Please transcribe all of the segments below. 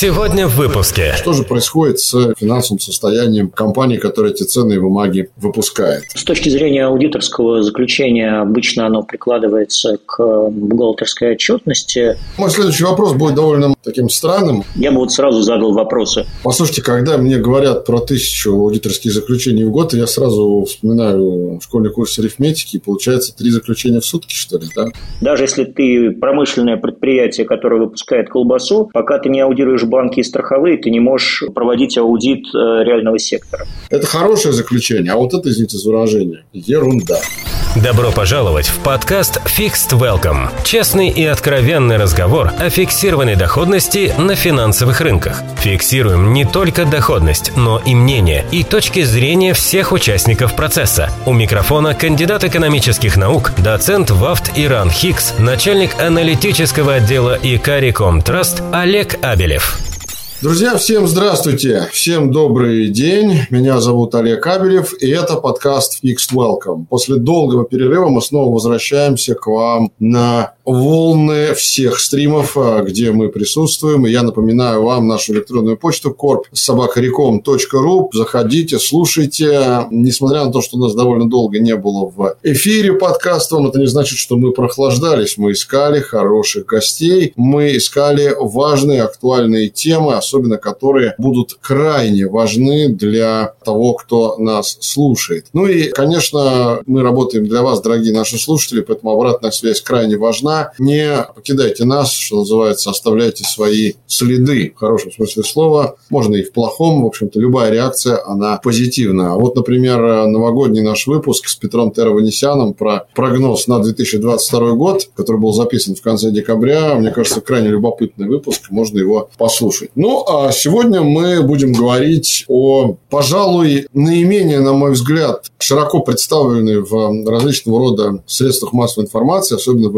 Сегодня в выпуске. Что же происходит с финансовым состоянием компании, которая эти ценные бумаги выпускает? С точки зрения аудиторского заключения, обычно оно прикладывается к бухгалтерской отчетности. Мой следующий вопрос будет довольно таким странным. Я бы вот сразу задал вопросы. Послушайте, когда мне говорят про тысячу аудиторских заключений в год, я сразу вспоминаю школьный курс арифметики, и получается три заключения в сутки, что ли, да? Даже если ты промышленное предприятие, которое выпускает колбасу, пока ты не аудируешь банки и страховые, ты не можешь проводить аудит э, реального сектора. Это хорошее заключение, а вот это, извините за выражение, ерунда. Добро пожаловать в подкаст Fixed Welcome. Честный и откровенный разговор о фиксированной доходности на финансовых рынках. Фиксируем не только доходность, но и мнение и точки зрения всех участников процесса. У микрофона кандидат экономических наук, доцент ВАФТ Иран Хикс, начальник аналитического отдела ИКАРИКОМ Траст Олег Абелев. Друзья, всем здравствуйте, всем добрый день. Меня зовут Олег Кабелев, и это подкаст Fixed Welcome. После долгого перерыва мы снова возвращаемся к вам на волны всех стримов, а, где мы присутствуем. И я напоминаю вам нашу электронную почту собакариком.ру. Заходите, слушайте. Несмотря на то, что у нас довольно долго не было в эфире подкастом, это не значит, что мы прохлаждались. Мы искали хороших гостей, мы искали важные, актуальные темы, особенно которые будут крайне важны для того, кто нас слушает. Ну и, конечно, мы работаем для вас, дорогие наши слушатели, поэтому обратная связь крайне важна. Не покидайте нас, что называется, оставляйте свои следы в хорошем смысле слова, можно и в плохом. В общем-то, любая реакция, она позитивная. Вот, например, новогодний наш выпуск с Петром Тераванесяном про прогноз на 2022 год, который был записан в конце декабря. Мне кажется, крайне любопытный выпуск, можно его послушать. Ну, а сегодня мы будем говорить о, пожалуй, наименее, на мой взгляд, широко представленной в различного рода средствах массовой информации, особенно в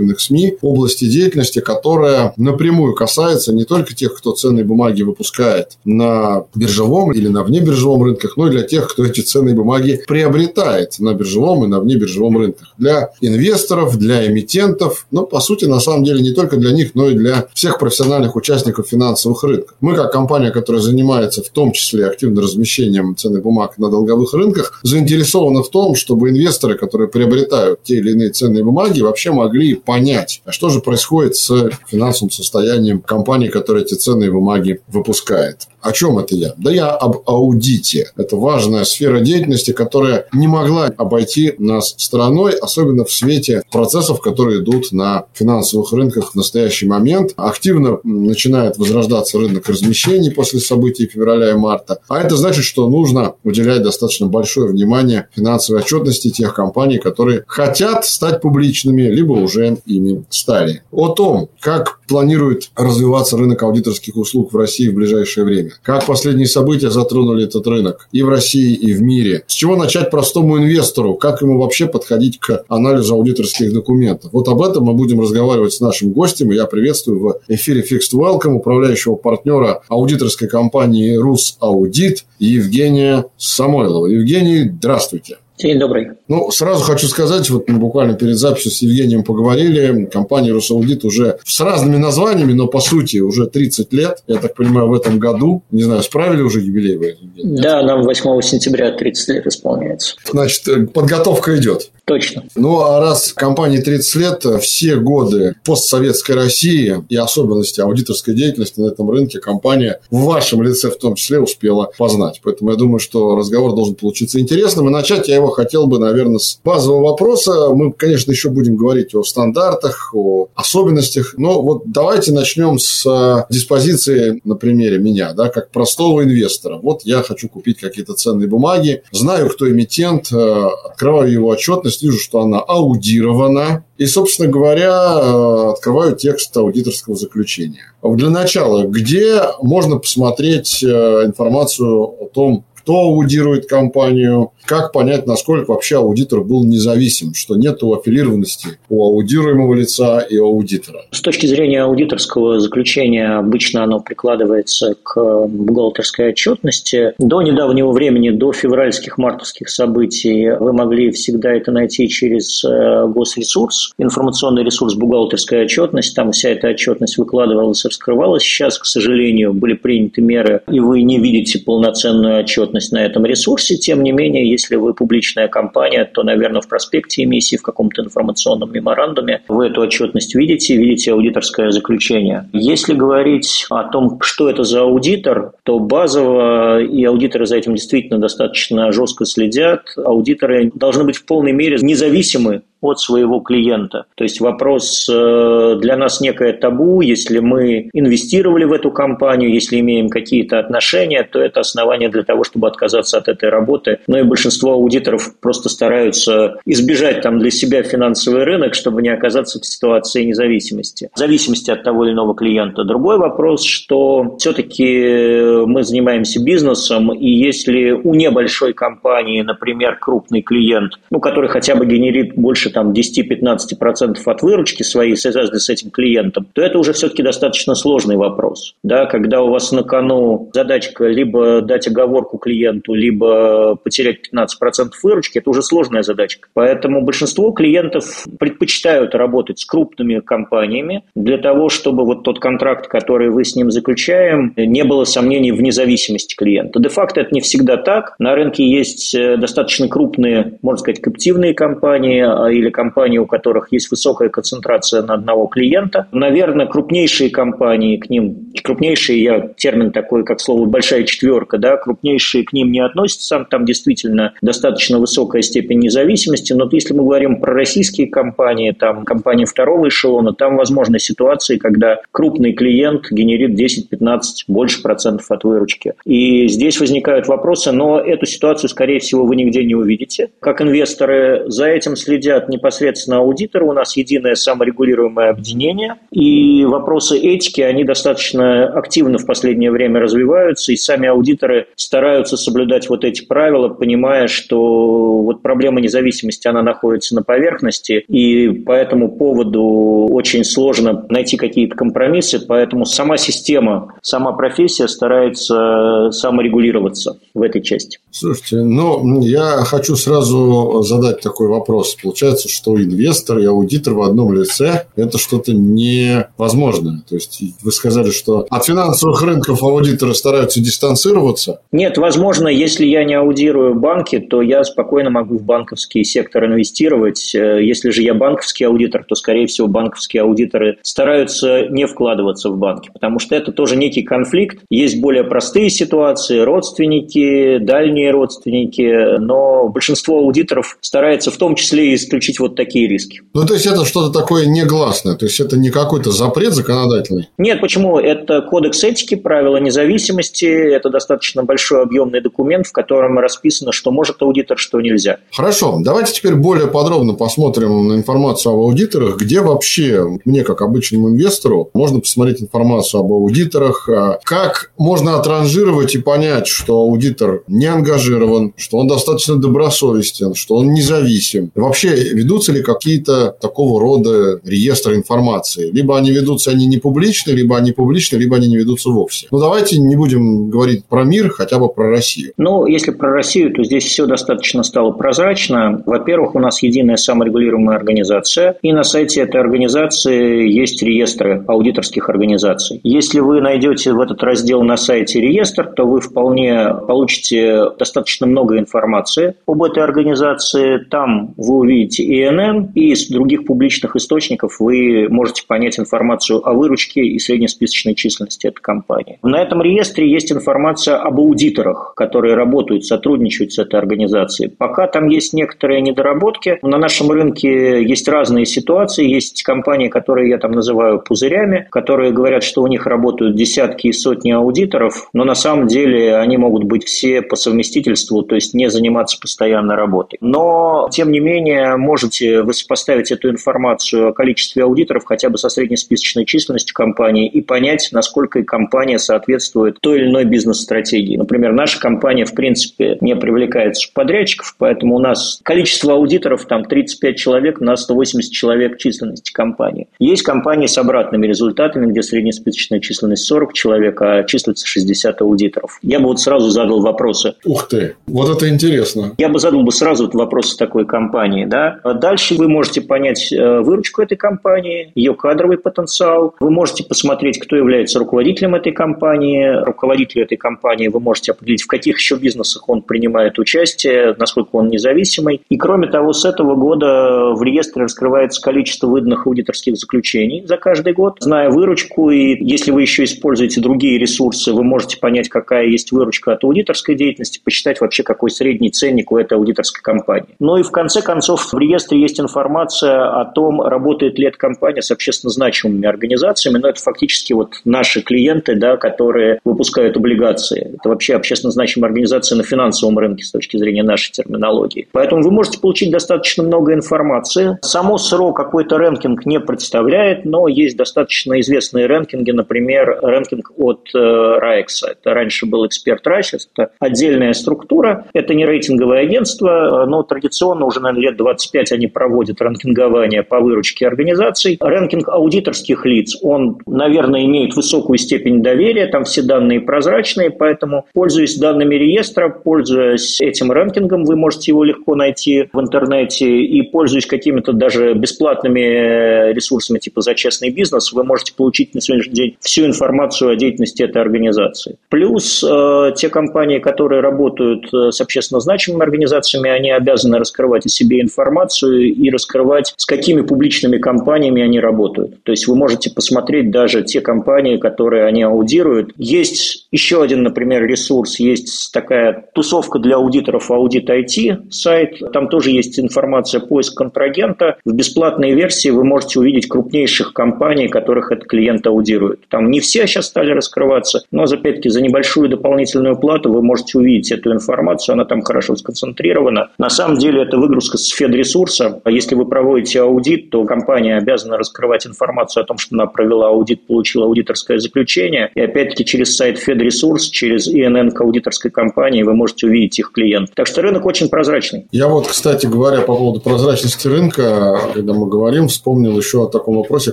альтернативных СМИ, области деятельности, которая напрямую касается не только тех, кто ценные бумаги выпускает на биржевом или на внебиржевом рынках, но и для тех, кто эти ценные бумаги приобретает на биржевом и на внебиржевом рынках. Для инвесторов, для эмитентов, но, по сути, на самом деле, не только для них, но и для всех профессиональных участников финансовых рынков. Мы, как компания, которая занимается в том числе активным размещением ценных бумаг на долговых рынках, заинтересованы в том, чтобы инвесторы, которые приобретают те или иные ценные бумаги, вообще могли понять, а что же происходит с финансовым состоянием компании, которая эти ценные бумаги выпускает. О чем это я? Да я об аудите. Это важная сфера деятельности, которая не могла обойти нас стороной, особенно в свете процессов, которые идут на финансовых рынках в настоящий момент. Активно начинает возрождаться рынок размещений после событий февраля и марта. А это значит, что нужно уделять достаточно большое внимание финансовой отчетности тех компаний, которые хотят стать публичными, либо уже ими стали. О том, как планирует развиваться рынок аудиторских услуг в России в ближайшее время как последние события затронули этот рынок и в России, и в мире. С чего начать простому инвестору? Как ему вообще подходить к анализу аудиторских документов? Вот об этом мы будем разговаривать с нашим гостем. Я приветствую в эфире Fixed Welcome управляющего партнера аудиторской компании «Рус Аудит» Евгения Самойлова. Евгений, здравствуйте. День добрый. Ну, сразу хочу сказать, вот мы буквально перед записью с Евгением поговорили, компания «Росаудит» уже с разными названиями, но по сути уже 30 лет, я так понимаю, в этом году. Не знаю, справили уже юбилей вы? Да, нам 8 сентября 30 лет исполняется. Значит, э, подготовка идет. Точно. Ну, а раз компании 30 лет, все годы постсоветской России и особенности аудиторской деятельности на этом рынке компания в вашем лице в том числе успела познать. Поэтому я думаю, что разговор должен получиться интересным. И начать я его хотел бы, наверное, с базового вопроса. Мы, конечно, еще будем говорить о стандартах, о особенностях. Но вот давайте начнем с э, диспозиции на примере меня, да, как простого инвестора. Вот я хочу купить какие-то ценные бумаги, знаю, кто эмитент, э, открываю его отчетность, вижу, что она аудирована. И, собственно говоря, э, открываю текст аудиторского заключения. Для начала, где можно посмотреть э, информацию о том, кто аудирует компанию, как понять, насколько вообще аудитор был независим, что нет аффилированности у аудируемого лица и аудитора. С точки зрения аудиторского заключения, обычно оно прикладывается к бухгалтерской отчетности. До недавнего времени, до февральских, мартовских событий, вы могли всегда это найти через э, госресурс, информационный ресурс бухгалтерская отчетность. Там вся эта отчетность выкладывалась и раскрывалась. Сейчас, к сожалению, были приняты меры, и вы не видите полноценную отчетность на этом ресурсе. Тем не менее, если вы публичная компания, то, наверное, в проспекте эмиссии, в каком-то информационном меморандуме вы эту отчетность видите, видите аудиторское заключение. Если говорить о том, что это за аудитор, то базово, и аудиторы за этим действительно достаточно жестко следят, аудиторы должны быть в полной мере независимы от своего клиента. То есть вопрос э, для нас некое табу, если мы инвестировали в эту компанию, если имеем какие-то отношения, то это основание для того, чтобы отказаться от этой работы. Но и большинство аудиторов просто стараются избежать там для себя финансовый рынок, чтобы не оказаться в ситуации независимости. Зависимости от того или иного клиента. Другой вопрос, что все-таки мы занимаемся бизнесом, и если у небольшой компании, например, крупный клиент, ну, который хотя бы генерит больше больше там 10-15% от выручки своей, связанной с этим клиентом, то это уже все-таки достаточно сложный вопрос. Да, когда у вас на кону задачка либо дать оговорку клиенту, либо потерять 15% выручки, это уже сложная задачка. Поэтому большинство клиентов предпочитают работать с крупными компаниями для того, чтобы вот тот контракт, который вы с ним заключаем, не было сомнений в независимости клиента. Де-факто это не всегда так. На рынке есть э, достаточно крупные, можно сказать, каптивные компании, а или компании, у которых есть высокая концентрация на одного клиента. Наверное, крупнейшие компании к ним, крупнейшие, я термин такой, как слово «большая четверка», да, крупнейшие к ним не относятся, там действительно достаточно высокая степень независимости, но если мы говорим про российские компании, там компании второго эшелона, там возможны ситуации, когда крупный клиент генерит 10-15, больше процентов от выручки. И здесь возникают вопросы, но эту ситуацию, скорее всего, вы нигде не увидите. Как инвесторы за этим следят непосредственно аудиторы, у нас единое саморегулируемое объединение, и вопросы этики, они достаточно активно в последнее время развиваются, и сами аудиторы стараются соблюдать вот эти правила, понимая, что вот проблема независимости, она находится на поверхности, и по этому поводу очень сложно найти какие-то компромиссы, поэтому сама система, сама профессия старается саморегулироваться в этой части. Слушайте, ну, я хочу сразу задать такой вопрос. Получается, получается, что инвестор и аудитор в одном лице – это что-то невозможное. То есть вы сказали, что от финансовых рынков аудиторы стараются дистанцироваться? Нет, возможно, если я не аудирую банки, то я спокойно могу в банковский сектор инвестировать. Э, если же я банковский аудитор, то, скорее всего, банковские аудиторы стараются не вкладываться в банки, потому что это тоже некий конфликт. Есть более простые ситуации, родственники, дальние родственники, но большинство аудиторов старается в том числе исключить исключить вот такие риски. Ну, то есть, это что-то такое негласное, то есть, это не какой-то запрет законодательный? Нет, почему? Это кодекс этики, правила независимости, это достаточно большой объемный документ, в котором расписано, что может аудитор, что нельзя. Хорошо, давайте теперь более подробно посмотрим на информацию об аудиторах, где вообще мне, как обычному инвестору, можно посмотреть информацию об аудиторах, а как можно отранжировать и понять, что аудитор не ангажирован, что он достаточно добросовестен, что он независим. Вообще, ведутся ли какие-то такого рода реестры информации. Либо они ведутся, они не публичны, либо они публичны, либо они не ведутся вовсе. Ну, давайте не будем говорить про мир, хотя бы про Россию. Ну, если про Россию, то здесь все достаточно стало прозрачно. Во-первых, у нас единая саморегулируемая организация, и на сайте этой организации есть реестры аудиторских организаций. Если вы найдете в этот раздел на сайте реестр, то вы вполне получите достаточно много информации об этой организации. Там вы увидите ИНН, и из других публичных источников вы можете понять информацию о выручке и среднесписочной численности этой компании. На этом реестре есть информация об аудиторах, которые работают, сотрудничают с этой организацией. Пока там есть некоторые недоработки. На нашем рынке есть разные ситуации. Есть компании, которые я там называю пузырями, которые говорят, что у них работают десятки и сотни аудиторов, но на самом деле они могут быть все по совместительству, то есть не заниматься постоянно работой. Но, тем не менее, можете вы сопоставить эту информацию о количестве аудиторов хотя бы со среднесписочной численностью компании и понять, насколько компания соответствует той или иной бизнес-стратегии. Например, наша компания, в принципе, не привлекает подрядчиков, поэтому у нас количество аудиторов там 35 человек на 180 человек численности компании. Есть компании с обратными результатами, где среднесписочная численность 40 человек, а числится 60 аудиторов. Я бы вот сразу задал вопросы. Ух ты, вот это интересно. Я бы задал бы сразу вопросы такой компании. Да? Дальше вы можете понять э, выручку этой компании, ее кадровый потенциал. Вы можете посмотреть, кто является руководителем этой компании. Руководителю этой компании вы можете определить, в каких еще бизнесах он принимает участие, насколько он независимый. И кроме того, с этого года в реестре раскрывается количество выданных аудиторских заключений за каждый год. Зная выручку, и если вы еще используете другие ресурсы, вы можете понять, какая есть выручка от аудиторской деятельности, посчитать вообще, какой средний ценник у этой аудиторской компании. Ну и в конце концов, в реестре есть информация о том, работает ли эта компания с общественно значимыми организациями, но это фактически вот наши клиенты, да, которые выпускают облигации. Это вообще общественно значимые организации на финансовом рынке с точки зрения нашей терминологии. Поэтому вы можете получить достаточно много информации. Само СРО какой-то рэнкинг не представляет, но есть достаточно известные рэнкинги, например, рэнкинг от э. Это раньше был эксперт Райсис, это отдельная структура, это не рейтинговое агентство, но традиционно уже, наверное, лет 25 они проводят рэнкингование по выручке организаций. Рэнкинг аудиторских лиц, он, наверное, имеет высокую степень доверия, там все данные прозрачные, поэтому, пользуясь данными реестра, пользуясь этим рэнкингом, вы можете его легко найти в интернете и пользуясь какими-то даже бесплатными э, ресурсами типа «За честный бизнес», вы можете получить на сегодняшний день всю информацию о деятельности этой организации. Плюс э, те компании, которые работают э, с общественно значимыми организациями, они обязаны раскрывать о себе информацию и раскрывать, с какими публичными компаниями они работают. То есть вы можете посмотреть даже те компании, которые они аудируют. Есть еще один, например, ресурс, есть такая тусовка для аудиторов Audit IT сайт. Там тоже есть информация поиск контрагента. В бесплатной версии вы можете увидеть крупнейших компаний, которых этот клиент аудирует. Там не все сейчас стали раскрываться, но, опять-таки, за небольшую дополнительную плату вы можете увидеть эту информацию, она там хорошо сконцентрирована. На самом деле это выгрузка с федресурса. А если вы проводите аудит, то компания обязана раскрывать информацию о том, что она провела аудит, получила аудиторское заключение. И опять-таки через сайт Федресурс, через ИНН к аудиторской компании вы можете увидеть их клиент. Так что рынок очень прозрачный. Я вот, кстати говоря, по поводу прозрачности рынка, когда мы говорим, вспомнил еще о таком вопросе,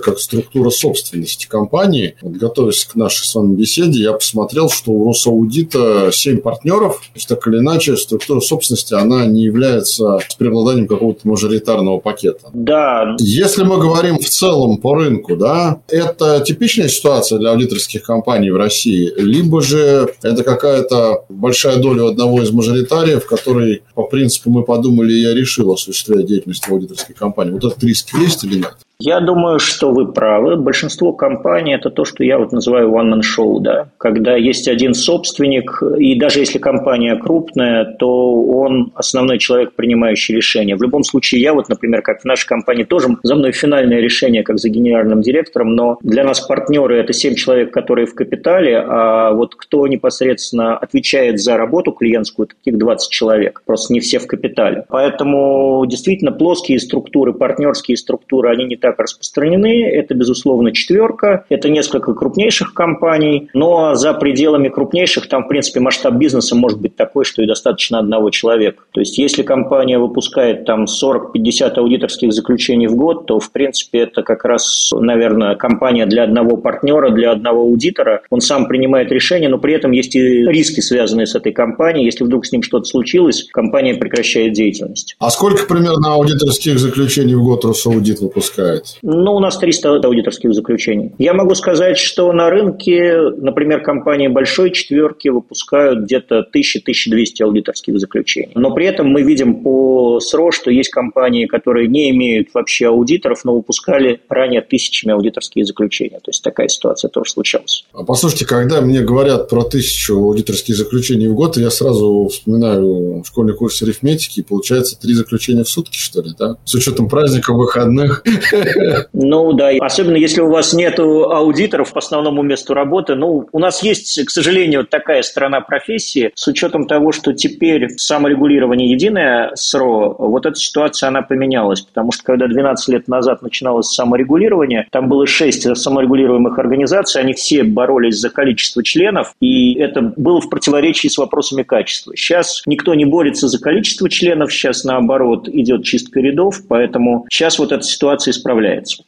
как структура собственности компании. Вот, готовясь к нашей с вами беседе, я посмотрел, что у Росаудита 7 партнеров. То есть, так или иначе, структура собственности, она не является с преобладанием какого-то мажоритарного пакета. Да. Если мы говорим в целом по рынку, да, это типичная ситуация для аудиторских компаний в России, либо же это какая-то большая доля одного из мажоритариев, который по принципу мы подумали, я решил осуществлять деятельность в аудиторской компании. Вот этот риск есть или нет? Я думаю, что вы правы. Большинство компаний – это то, что я вот называю one-man-show, да? когда есть один собственник, и даже если компания крупная, то он основной человек, принимающий решения. В любом случае, я вот, например, как в нашей компании, тоже за мной финальное решение, как за генеральным директором, но для нас партнеры – это 7 человек, которые в капитале, а вот кто непосредственно отвечает за работу клиентскую, таких 20 человек. Просто не все в капитале. Поэтому действительно плоские структуры, партнерские структуры, они не так так распространены. Это, безусловно, четверка, это несколько крупнейших компаний, но за пределами крупнейших там, в принципе, масштаб бизнеса может быть такой, что и достаточно одного человека. То есть, если компания выпускает там 40-50 аудиторских заключений в год, то, в принципе, это как раз, наверное, компания для одного партнера, для одного аудитора. Он сам принимает решение, но при этом есть и риски, связанные с этой компанией. Если вдруг с ним что-то случилось, компания прекращает деятельность. А сколько примерно аудиторских заключений в год Росаудит выпускает? Составляет? Ну, у нас 300 аудиторских заключений. Я могу сказать, что на рынке, например, компании большой четверки выпускают где-то 1000-1200 аудиторских заключений. Но при этом мы видим по СРО, что есть компании, которые не имеют вообще аудиторов, но выпускали ранее тысячами аудиторские заключения. То есть такая ситуация тоже случалась. А послушайте, когда мне говорят про тысячу аудиторских заключений в год, я сразу вспоминаю школьный курс арифметики, и получается три заключения в сутки, что ли, да? С учетом праздников, выходных. Ну да, особенно если у вас нет аудиторов по основному месту работы. Ну, у нас есть, к сожалению, такая сторона профессии, с учетом того, что теперь саморегулирование единое СРО, вот эта ситуация, она поменялась, потому что когда 12 лет назад начиналось саморегулирование, там было 6 саморегулируемых организаций, они все боролись за количество членов, и это было в противоречии с вопросами качества. Сейчас никто не борется за количество членов, сейчас наоборот идет чистка рядов, поэтому сейчас вот эта ситуация исправляется.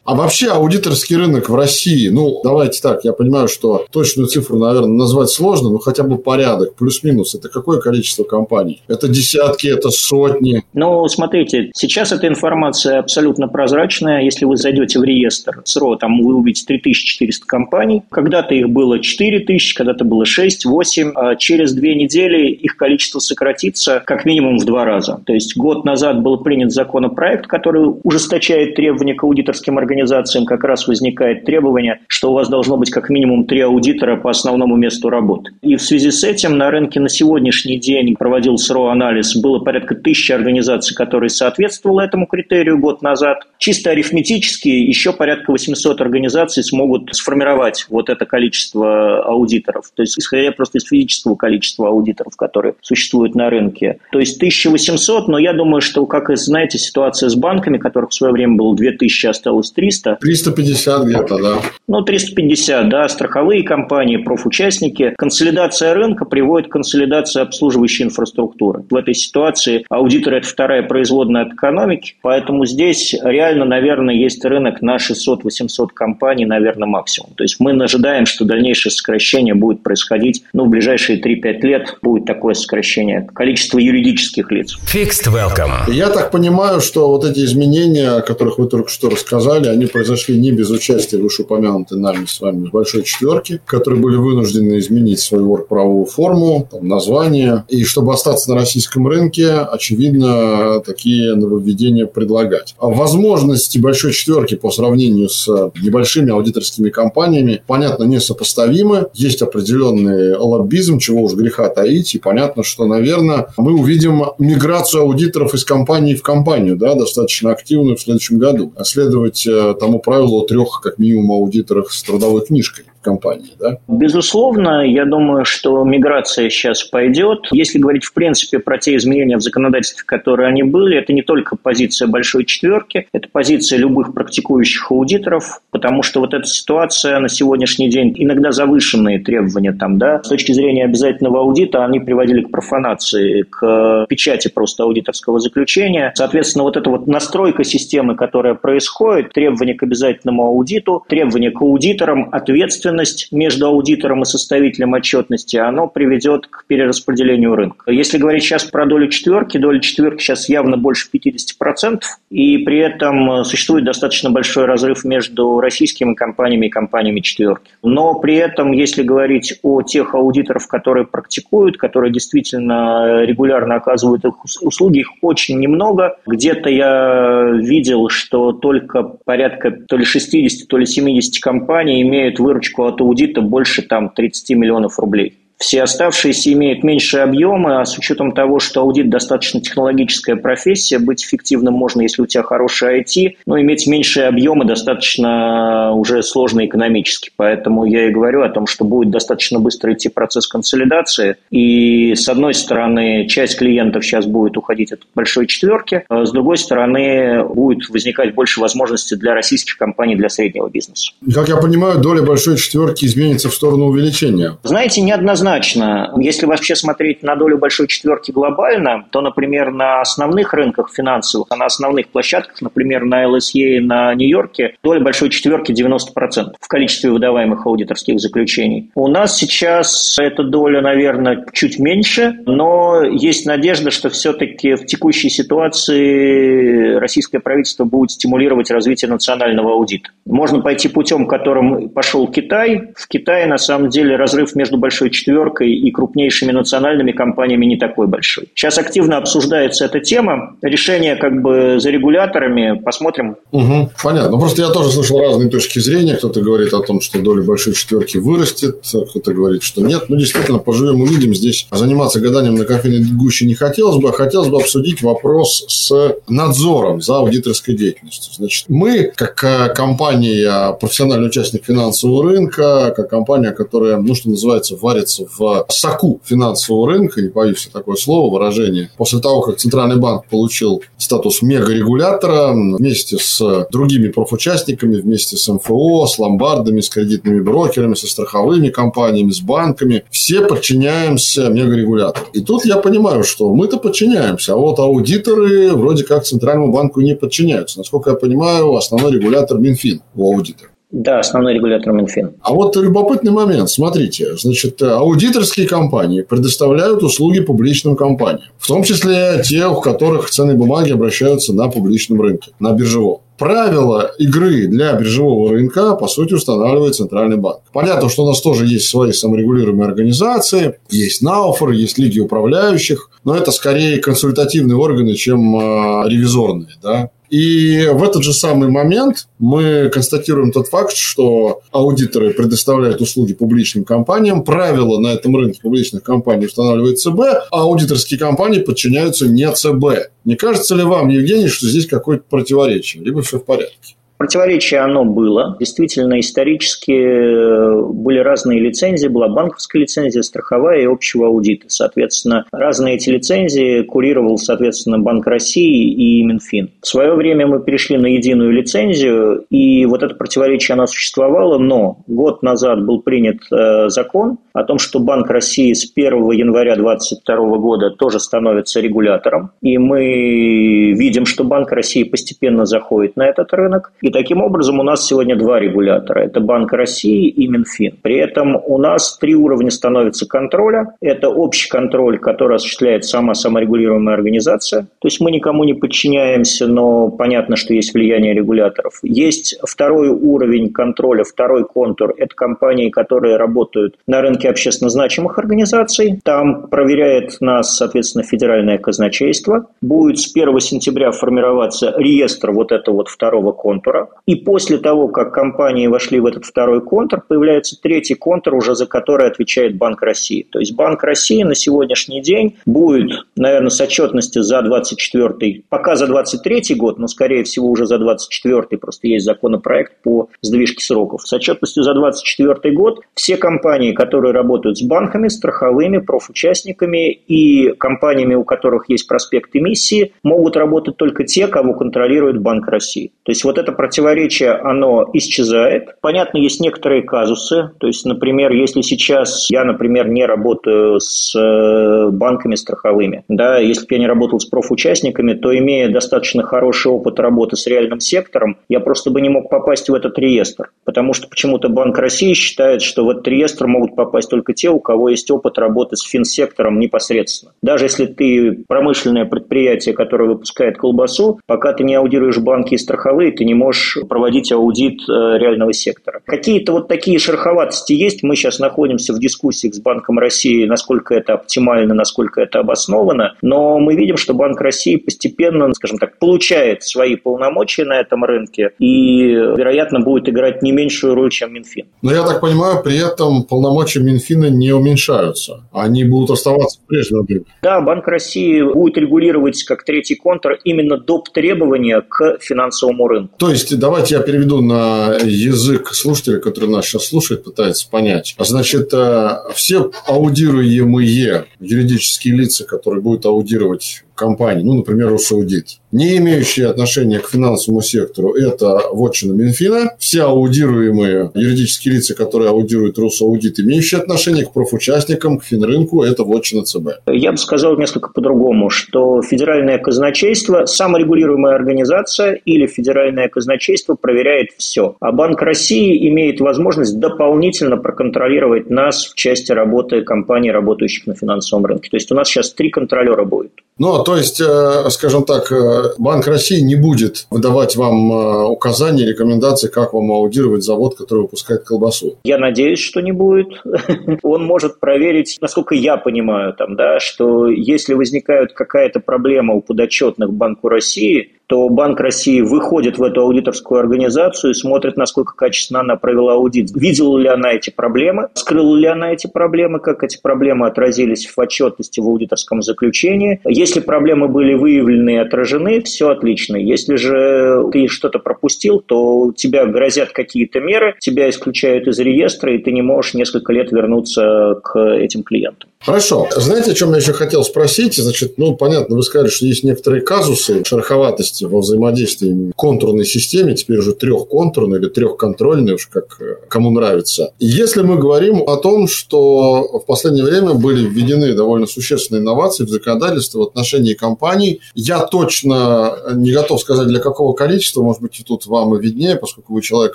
А вообще аудиторский рынок в России, ну, давайте так, я понимаю, что точную цифру, наверное, назвать сложно, но хотя бы порядок, плюс-минус, это какое количество компаний? Это десятки, это сотни? Ну, смотрите, сейчас эта информация абсолютно прозрачная. Если вы зайдете в реестр СРО, там вы увидите 3400 компаний. Когда-то их было 4000, когда-то было 6, 8. А через две недели их количество сократится как минимум в два раза. То есть год назад был принят законопроект, который ужесточает требования к аудиторским организациям. Как раз возникает требование, что у вас должно быть как минимум три аудитора по основному месту работы. И в связи с этим на рынке на сегодняшний день проводил СРО-анализ, было порядка тысячи организаций, которые соответствовали этому критерию год назад. Чисто арифметически еще порядка 800 организаций смогут сформировать вот это количество аудиторов. То есть, исходя просто из физического количества аудиторов, которые существуют на рынке. То есть 1800, но я думаю, что, как и знаете, ситуация с банками, которых в свое время было 2000, осталось 300. 350 где-то, да. Ну, 350, да, страховые компании, профучастники. Консолидация рынка приводит к консолидации обслуживающей инфраструктуры. В этой ситуации аудиторы – это вторая производная от экономики, поэтому здесь реально, наверное, есть рынок на 600-800 компаний, наверное, максимум. То есть мы ожидаем, что дальнейшее сокращение будет происходить, ну, в ближайшие 3-5 лет будет такое сокращение количества юридических лиц. Fixed Welcome. Я так понимаю, что вот эти изменения, о которых вы только что рассказали, они произошли не без участия вышеупомянутой нами с вами большой четверки, которые были вынуждены изменить свою правовую форму, там, название. И чтобы остаться на российском рынке, очевидно, такие нововведения предлагать. А возможности большой четверки по сравнению с небольшими аудиторскими компаниями, понятно, несопоставимы. Есть определенный лоббизм, чего уж греха таить. И понятно, что, наверное, мы увидим миграцию аудиторов из компании в компанию, да, достаточно активную в следующем году. А следовать э, тому правилу трех, как минимум, аудиторах с трудовой книжкой компании, да? Безусловно, я думаю, что миграция сейчас пойдет. Если говорить, в принципе, про те изменения в законодательстве, которые они были, это не только позиция большой четверки, это позиция любых практикующих аудиторов, потому что вот эта ситуация на сегодняшний день, иногда завышенные требования там, да, с точки зрения обязательного аудита, они приводили к профанации, к печати просто аудиторского заключения. Соответственно, вот эта вот настройка системы, которая происходит, требования к обязательному аудиту, требования к аудиторам, ответственность ответственность между аудитором и составителем отчетности, оно приведет к перераспределению рынка. Если говорить сейчас про долю четверки, доля четверки сейчас явно больше 50%, и при этом существует достаточно большой разрыв между российскими компаниями и компаниями четверки. Но при этом, если говорить о тех аудиторов, которые практикуют, которые действительно регулярно оказывают их услуги, их очень немного. Где-то я видел, что только порядка то ли 60, то ли 70 компаний имеют выручку от аудита больше там 30 миллионов рублей. Все оставшиеся имеют меньшие объемы, а с учетом того, что аудит достаточно технологическая профессия, быть эффективным можно, если у тебя хороший IT, но иметь меньшие объемы достаточно уже сложно экономически. Поэтому я и говорю о том, что будет достаточно быстро идти процесс консолидации. И с одной стороны, часть клиентов сейчас будет уходить от большой четверки, а с другой стороны, будет возникать больше возможностей для российских компаний, для среднего бизнеса. Как я понимаю, доля большой четверки изменится в сторону увеличения. Знаете, неоднозначно однозначно. Если вообще смотреть на долю большой четверки глобально, то, например, на основных рынках финансовых, на основных площадках, например, на LSE и на Нью-Йорке, доля большой четверки 90% в количестве выдаваемых аудиторских заключений. У нас сейчас эта доля, наверное, чуть меньше, но есть надежда, что все-таки в текущей ситуации российское правительство будет стимулировать развитие национального аудита. Можно пойти путем, которым пошел Китай. В Китае, на самом деле, разрыв между большой четверкой четверкой и крупнейшими национальными компаниями не такой большой. Сейчас активно обсуждается эта тема. Решение как бы за регуляторами. Посмотрим. Угу, понятно. Ну, просто я тоже слышал разные точки зрения. Кто-то говорит о том, что доля большой четверки вырастет, кто-то говорит, что нет. Ну, действительно, поживем увидим. Здесь заниматься гаданием на кофейной гуще не хотелось бы, а хотелось бы обсудить вопрос с надзором за аудиторской деятельностью. Значит, мы, как э, компания, профессиональный участник финансового рынка, как компания, которая, ну, что называется, варится в соку финансового рынка, не боюсь такое слово, выражение, после того, как Центральный банк получил статус мегарегулятора вместе с другими профучастниками, вместе с МФО, с ломбардами, с кредитными брокерами, со страховыми компаниями, с банками, все подчиняемся мегарегулятору. И тут я понимаю, что мы-то подчиняемся, а вот аудиторы вроде как Центральному банку не подчиняются. Насколько я понимаю, основной регулятор Минфин у аудитора. Да, основной регулятор Минфин. А вот любопытный момент. Смотрите, значит, аудиторские компании предоставляют услуги публичным компаниям. В том числе те, у которых ценные бумаги обращаются на публичном рынке, на биржевом. Правила игры для биржевого рынка, по сути, устанавливает Центральный банк. Понятно, что у нас тоже есть свои саморегулируемые организации, есть НАУФР, есть лиги управляющих, но это скорее консультативные органы, чем э, ревизорные. Да? И в этот же самый момент мы констатируем тот факт, что аудиторы предоставляют услуги публичным компаниям, правила на этом рынке публичных компаний устанавливает ЦБ, а аудиторские компании подчиняются не ЦБ. Не кажется ли вам, Евгений, что здесь какое-то противоречие, либо все в порядке? Противоречие оно было. Действительно, исторически э, были разные лицензии. Была банковская лицензия, страховая и общего аудита. Соответственно, разные эти лицензии курировал, соответственно, Банк России и Минфин. В свое время мы перешли на единую лицензию, и вот это противоречие оно существовало, но год назад был принят э, закон о том, что Банк России с 1 января 2022 года тоже становится регулятором. И мы видим, что Банк России постепенно заходит на этот рынок. И таким образом у нас сегодня два регулятора. Это Банк России и Минфин. При этом у нас три уровня становится контроля. Это общий контроль, который осуществляет сама саморегулируемая организация. То есть мы никому не подчиняемся, но понятно, что есть влияние регуляторов. Есть второй уровень контроля, второй контур. Это компании, которые работают на рынке общественно значимых организаций. Там проверяет нас, соответственно, федеральное казначейство. Будет с 1 сентября формироваться реестр вот этого вот второго контура контура. И после того, как компании вошли в этот второй контур, появляется третий контур, уже за который отвечает Банк России. То есть Банк России на сегодняшний день будет, наверное, с отчетностью за 24 пока за 23 год, но скорее всего уже за 24 просто есть законопроект по сдвижке сроков. С отчетностью за 24 год все компании, которые работают с банками, страховыми, профучастниками и компаниями, у которых есть проспект эмиссии, могут работать только те, кого контролирует Банк России. То есть вот это противоречие, оно исчезает. Понятно, есть некоторые казусы. То есть, например, если сейчас я, например, не работаю с э, банками страховыми, да, если бы я не работал с профучастниками, то имея достаточно хороший опыт работы с реальным сектором, я просто бы не мог попасть в этот реестр. Потому что почему-то Банк России считает, что в этот реестр могут попасть только те, у кого есть опыт работы с финсектором непосредственно. Даже если ты промышленное предприятие, которое выпускает колбасу, пока ты не аудируешь банки и страховые, ты не можешь можешь проводить аудит э, реального сектора. Какие-то вот такие шероховатости есть. Мы сейчас находимся в дискуссиях с Банком России, насколько это оптимально, насколько это обосновано. Но мы видим, что Банк России постепенно, скажем так, получает свои полномочия на этом рынке и, вероятно, будет играть не меньшую роль, чем Минфин. Но я так понимаю, при этом полномочия Минфина не уменьшаются. Они будут оставаться в прежнем объеме. Да, Банк России будет регулировать как третий контур именно доп. требования к финансовому рынку. То есть есть, давайте я переведу на язык слушателя, который нас сейчас слушает, пытается понять. Значит, э, все аудируемые юридические лица, которые будут аудировать компании, ну, например, Росаудит, не имеющие отношения к финансовому сектору, это вотчина Минфина. Все аудируемые юридические лица, которые аудируют Росаудит, имеющие отношение к профучастникам, к финрынку, это вотчина ЦБ. Я бы сказал несколько по-другому, что федеральное казначейство – саморегулируемая организация или федеральное казначейство проверяет все. А Банк России имеет возможность дополнительно проконтролировать нас в части работы компаний, работающих на финансовом рынке. То есть у нас сейчас три контролера будет. Ну, то есть, э, скажем так, э, Банк России не будет выдавать вам э, указания, рекомендации, как вам аудировать завод, который выпускает колбасу. Я надеюсь, что не будет. Он может проверить, насколько я понимаю, там, да, что если возникает какая-то проблема у подотчетных Банку России, то Банк России выходит в эту аудиторскую организацию и смотрит, насколько качественно она провела аудит. Видела ли она эти проблемы, скрыла ли она эти проблемы, как эти проблемы отразились в отчетности в аудиторском заключении. Если проблемы были выявлены и отражены, все отлично. Если же ты что-то пропустил, то тебя грозят какие-то меры, тебя исключают из реестра, и ты не можешь несколько лет вернуться к этим клиентам. Хорошо. Знаете, о чем я еще хотел спросить? Значит, ну, понятно, вы сказали, что есть некоторые казусы шероховатости во взаимодействии в контурной системе, теперь уже трехконтурной или трехконтрольной, уж как э, кому нравится. Если мы говорим о том, что в последнее время были введены довольно существенные инновации в законодательство в отношении компаний, я точно не готов сказать, для какого количества, может быть, и тут вам и виднее, поскольку вы человек,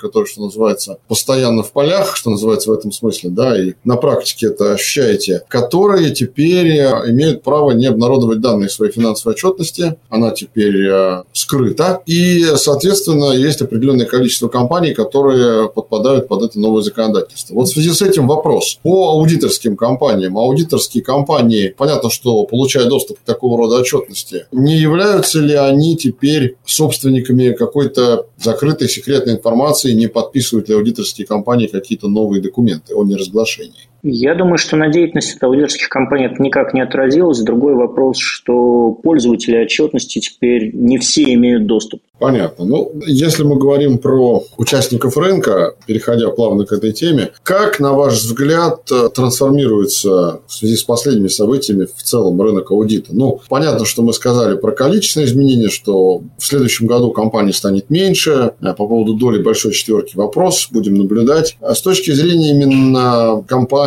который, что называется, постоянно в полях, что называется в этом смысле, да, и на практике это ощущаете, который которые теперь э, имеют право не обнародовать данные своей финансовой отчетности. Она теперь э, скрыта. И, соответственно, есть определенное количество компаний, которые подпадают под это новое законодательство. Вот в связи с этим вопрос. По аудиторским компаниям. Аудиторские компании, понятно, что получая доступ к такого рода отчетности, не являются ли они теперь собственниками какой-то закрытой секретной информации, не подписывают ли аудиторские компании какие-то новые документы о неразглашении? Я думаю, что на деятельности аудиторских компаний это никак не отразилось. Другой вопрос, что пользователи отчетности теперь не все имеют доступ. Понятно. Ну, если мы говорим про участников рынка, переходя плавно к этой теме, как, на ваш взгляд, трансформируется в связи с последними событиями в целом рынок аудита? Ну, понятно, что мы сказали про количественные изменения, что в следующем году компаний станет меньше. А по поводу доли большой четверки вопрос, будем наблюдать. А с точки зрения именно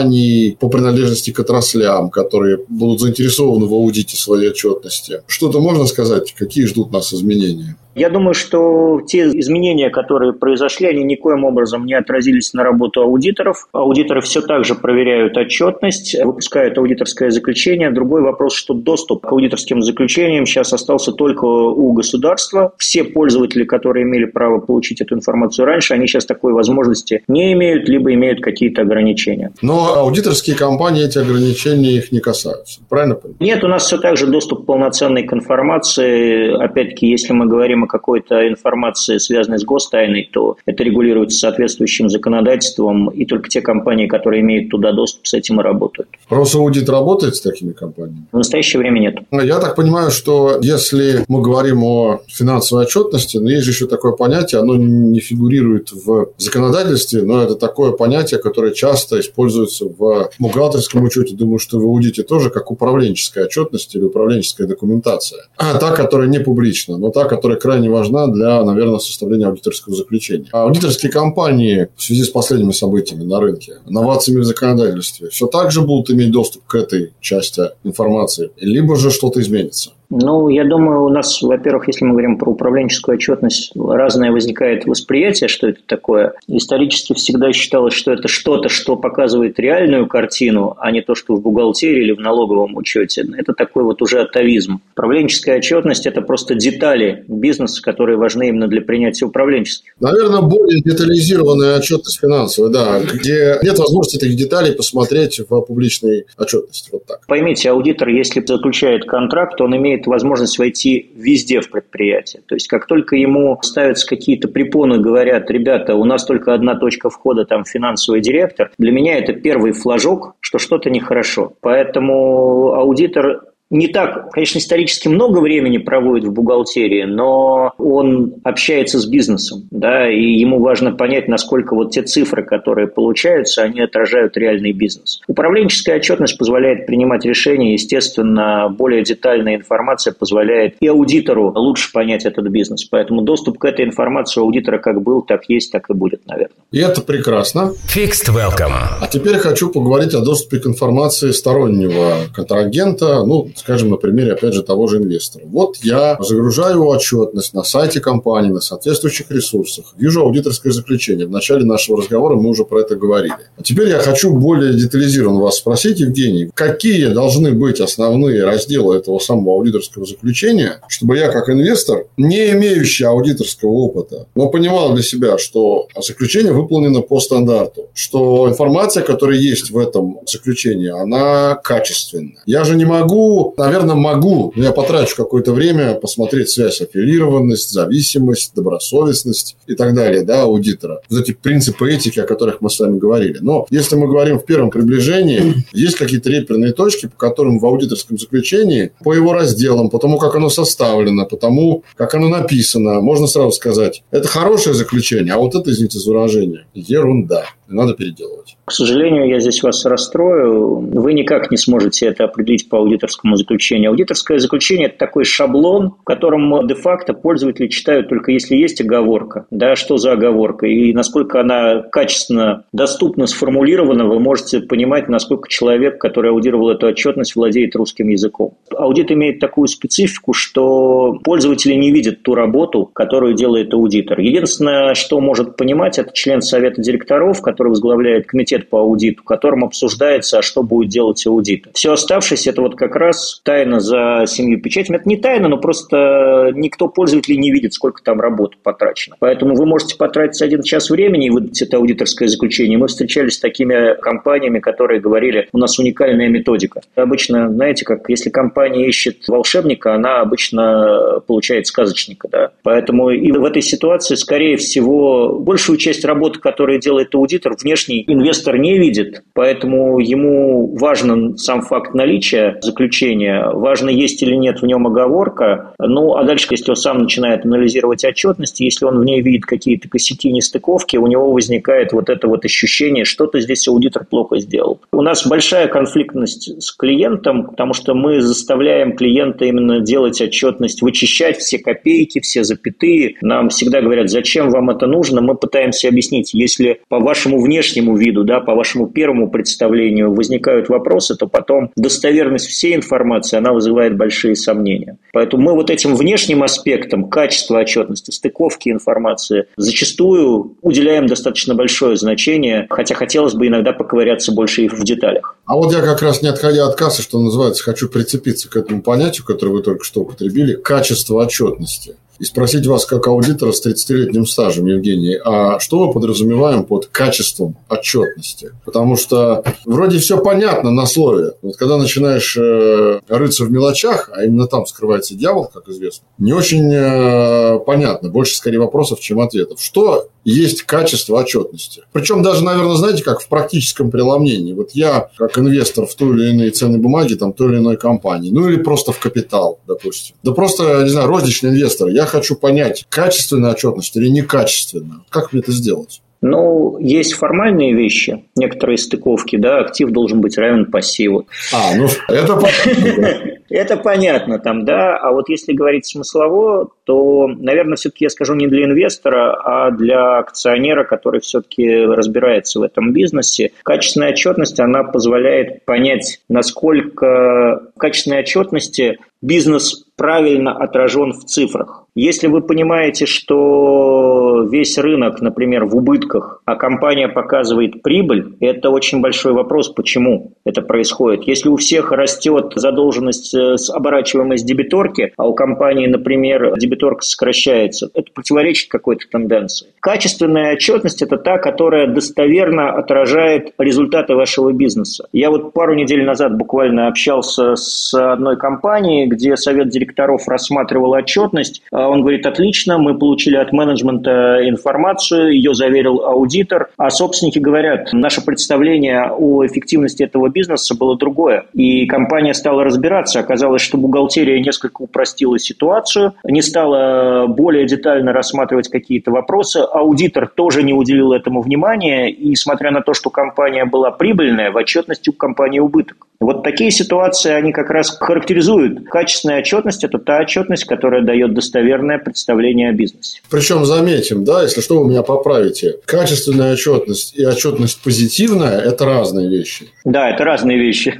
компаний по принадлежности к отраслям, которые будут заинтересованы в аудите своей отчетности, что-то можно сказать? Какие ждут нас изменения? Я думаю, что те изменения, которые произошли, они никоим образом не отразились на работу аудиторов. Аудиторы все так же проверяют отчетность, выпускают аудиторское заключение. Другой вопрос, что доступ к аудиторским заключениям сейчас остался только у государства. Все пользователи, которые имели право получить эту информацию раньше, они сейчас такой возможности не имеют, либо имеют какие-то ограничения. Но аудиторские компании эти ограничения их не касаются. Правильно понимаю? Нет, у нас все так же доступ полноценный к информации. Опять-таки, если мы говорим о какой-то информации, связанной с гостайной, то это регулируется соответствующим законодательством, и только те компании, которые имеют туда доступ, с этим и работают. Росаудит работает с такими компаниями? В настоящее время нет. Я так понимаю, что если мы говорим о финансовой отчетности, но есть же еще такое понятие, оно не фигурирует в законодательстве, но это такое понятие, которое часто используется в бухгалтерском учете. Думаю, что в аудите тоже как управленческая отчетность или управленческая документация. А та, которая не публична, но та, которая крайне важна для, наверное, составления аудиторского заключения. А аудиторские компании в связи с последними событиями на рынке, новациями в законодательстве, все так же будут иметь доступ к этой части информации, либо же что-то изменится. Ну, я думаю, у нас, во-первых, если мы говорим про управленческую отчетность, разное возникает восприятие, что это такое. Исторически всегда считалось, что это что-то, что показывает реальную картину, а не то, что в бухгалтерии или в налоговом учете. Это такой вот уже атовизм. Управленческая отчетность – это просто детали бизнеса, которые важны именно для принятия управленческих. Наверное, более детализированная отчетность финансовая, да, где нет возможности этих деталей посмотреть в публичной отчетности. Вот так. Поймите, аудитор, если заключает контракт, он имеет имеет возможность войти везде в предприятие. То есть, как только ему ставятся какие-то препоны, говорят, ребята, у нас только одна точка входа, там финансовый директор, для меня это первый флажок, что что-то нехорошо. Поэтому аудитор не так, конечно, исторически много времени проводит в бухгалтерии, но он общается с бизнесом, да, и ему важно понять, насколько вот те цифры, которые получаются, они отражают реальный бизнес. Управленческая отчетность позволяет принимать решения, естественно, более детальная информация позволяет и аудитору лучше понять этот бизнес, поэтому доступ к этой информации у аудитора как был, так есть, так и будет, наверное. И это прекрасно. Fixed Welcome. А теперь хочу поговорить о доступе к информации стороннего контрагента, ну, Скажем, на примере, опять же, того же инвестора. Вот я загружаю отчетность на сайте компании, на соответствующих ресурсах. Вижу аудиторское заключение. В начале нашего разговора мы уже про это говорили. А теперь я хочу более детализированно вас спросить, Евгений, какие должны быть основные разделы этого самого аудиторского заключения, чтобы я, как инвестор, не имеющий аудиторского опыта, но понимал для себя, что заключение выполнено по стандарту, что информация, которая есть в этом заключении, она качественная. Я же не могу, наверное, могу, но я потрачу какое-то время посмотреть связь аффилированность, зависимость, добросовестность и так далее, да, аудитора. Вот эти принципы этики, о которых мы с вами говорили. Но если мы говорим в первом приближении, есть какие-то реперные точки, по которым в аудиторском заключении, по его разделам, по тому, как оно составлено, по тому, как оно написано, можно сразу сказать, это хорошее заключение, а вот это, извините за выражение, ерунда. Надо переделывать. К сожалению, я здесь вас расстрою. Вы никак не сможете это определить по аудиторскому заключению. Аудиторское заключение – это такой шаблон, в котором де-факто пользователи читают только если есть оговорка. Да, что за оговорка и насколько она качественно, доступно сформулирована, вы можете понимать, насколько человек, который аудировал эту отчетность, владеет русским языком. Аудит имеет такую специфику, что пользователи не видят ту работу, которую делает аудитор. Единственное, что может понимать, это член совета директоров, который возглавляет комитет комитет по аудиту, в котором обсуждается, а что будет делать аудит. Все оставшееся – это вот как раз тайна за семью печатями. Это не тайна, но просто никто пользователей не видит, сколько там работы потрачено. Поэтому вы можете потратить один час времени и выдать это аудиторское заключение. Мы встречались с такими компаниями, которые говорили, у нас уникальная методика. Обычно, знаете, как если компания ищет волшебника, она обычно получает сказочника. Да? Поэтому и в этой ситуации, скорее всего, большую часть работы, которую делает аудитор, внешний инвестор инвестор не видит, поэтому ему важен сам факт наличия заключения, важно, есть или нет в нем оговорка. Ну, а дальше, если он сам начинает анализировать отчетность, если он в ней видит какие-то косяки, нестыковки, у него возникает вот это вот ощущение, что-то здесь аудитор плохо сделал. У нас большая конфликтность с клиентом, потому что мы заставляем клиента именно делать отчетность, вычищать все копейки, все запятые. Нам всегда говорят, зачем вам это нужно, мы пытаемся объяснить, если по вашему внешнему виду да, по вашему первому представлению возникают вопросы, то потом достоверность всей информации, она вызывает большие сомнения. Поэтому мы вот этим внешним аспектам качества отчетности, стыковки информации зачастую уделяем достаточно большое значение, хотя хотелось бы иногда поковыряться больше и в деталях. А вот я как раз не отходя от кассы, что называется, хочу прицепиться к этому понятию, которое вы только что употребили, качество отчетности и спросить вас, как аудитора с 30-летним стажем, Евгений, а что мы подразумеваем под качеством отчетности? Потому что вроде все понятно на слове. Вот когда начинаешь э, рыться в мелочах, а именно там скрывается дьявол, как известно, не очень э, понятно. Больше, скорее, вопросов, чем ответов. Что есть качество отчетности? Причем даже, наверное, знаете, как в практическом преломнении. Вот я, как инвестор в ту или иные ценные бумаги, там, той или иной компании, ну или просто в капитал, допустим. Да просто, не знаю, розничный инвестор. Я хочу понять, качественная отчетность или некачественная. Как мне это сделать? Ну, есть формальные вещи, некоторые стыковки, да, актив должен быть равен пассиву. А, ну, это. Это понятно там, да, а вот если говорить смыслово, то, наверное, все-таки я скажу не для инвестора, а для акционера, который все-таки разбирается в этом бизнесе. Качественная отчетность, она позволяет понять, насколько в качественной отчетности бизнес правильно отражен в цифрах. Если вы понимаете, что весь рынок, например, в убытках, а компания показывает прибыль, это очень большой вопрос, почему это происходит. Если у всех растет задолженность с оборачиваемость дебиторки, а у компании, например, дебиторка сокращается, это противоречит какой-то тенденции. Качественная отчетность – это та, которая достоверно отражает результаты вашего бизнеса. Я вот пару недель назад буквально общался с одной компанией, где совет директоров рассматривал отчетность. А он говорит, отлично, мы получили от менеджмента информацию, ее заверил аудитор, а собственники говорят, наше представление о эффективности этого бизнеса было другое. И компания стала разбираться. Оказалось, что бухгалтерия несколько упростила ситуацию, не стала более детально рассматривать какие-то вопросы. Аудитор тоже не уделил этому внимания. И несмотря на то, что компания была прибыльная, в отчетности у компании убыток. Вот такие ситуации, они как раз характеризуют. Качественная отчетность – это та отчетность, которая дает достоверное представление о бизнесе. Причем заметим, да, если что, вы меня поправите, качественная отчетность и отчетность позитивная – это разные вещи. Да, это разные вещи.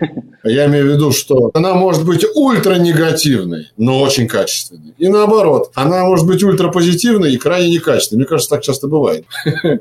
Я имею в виду, что она может быть ультранегативной, но очень качественной. И наоборот, она может быть ультрапозитивной и крайне некачественной. Мне кажется, так часто бывает.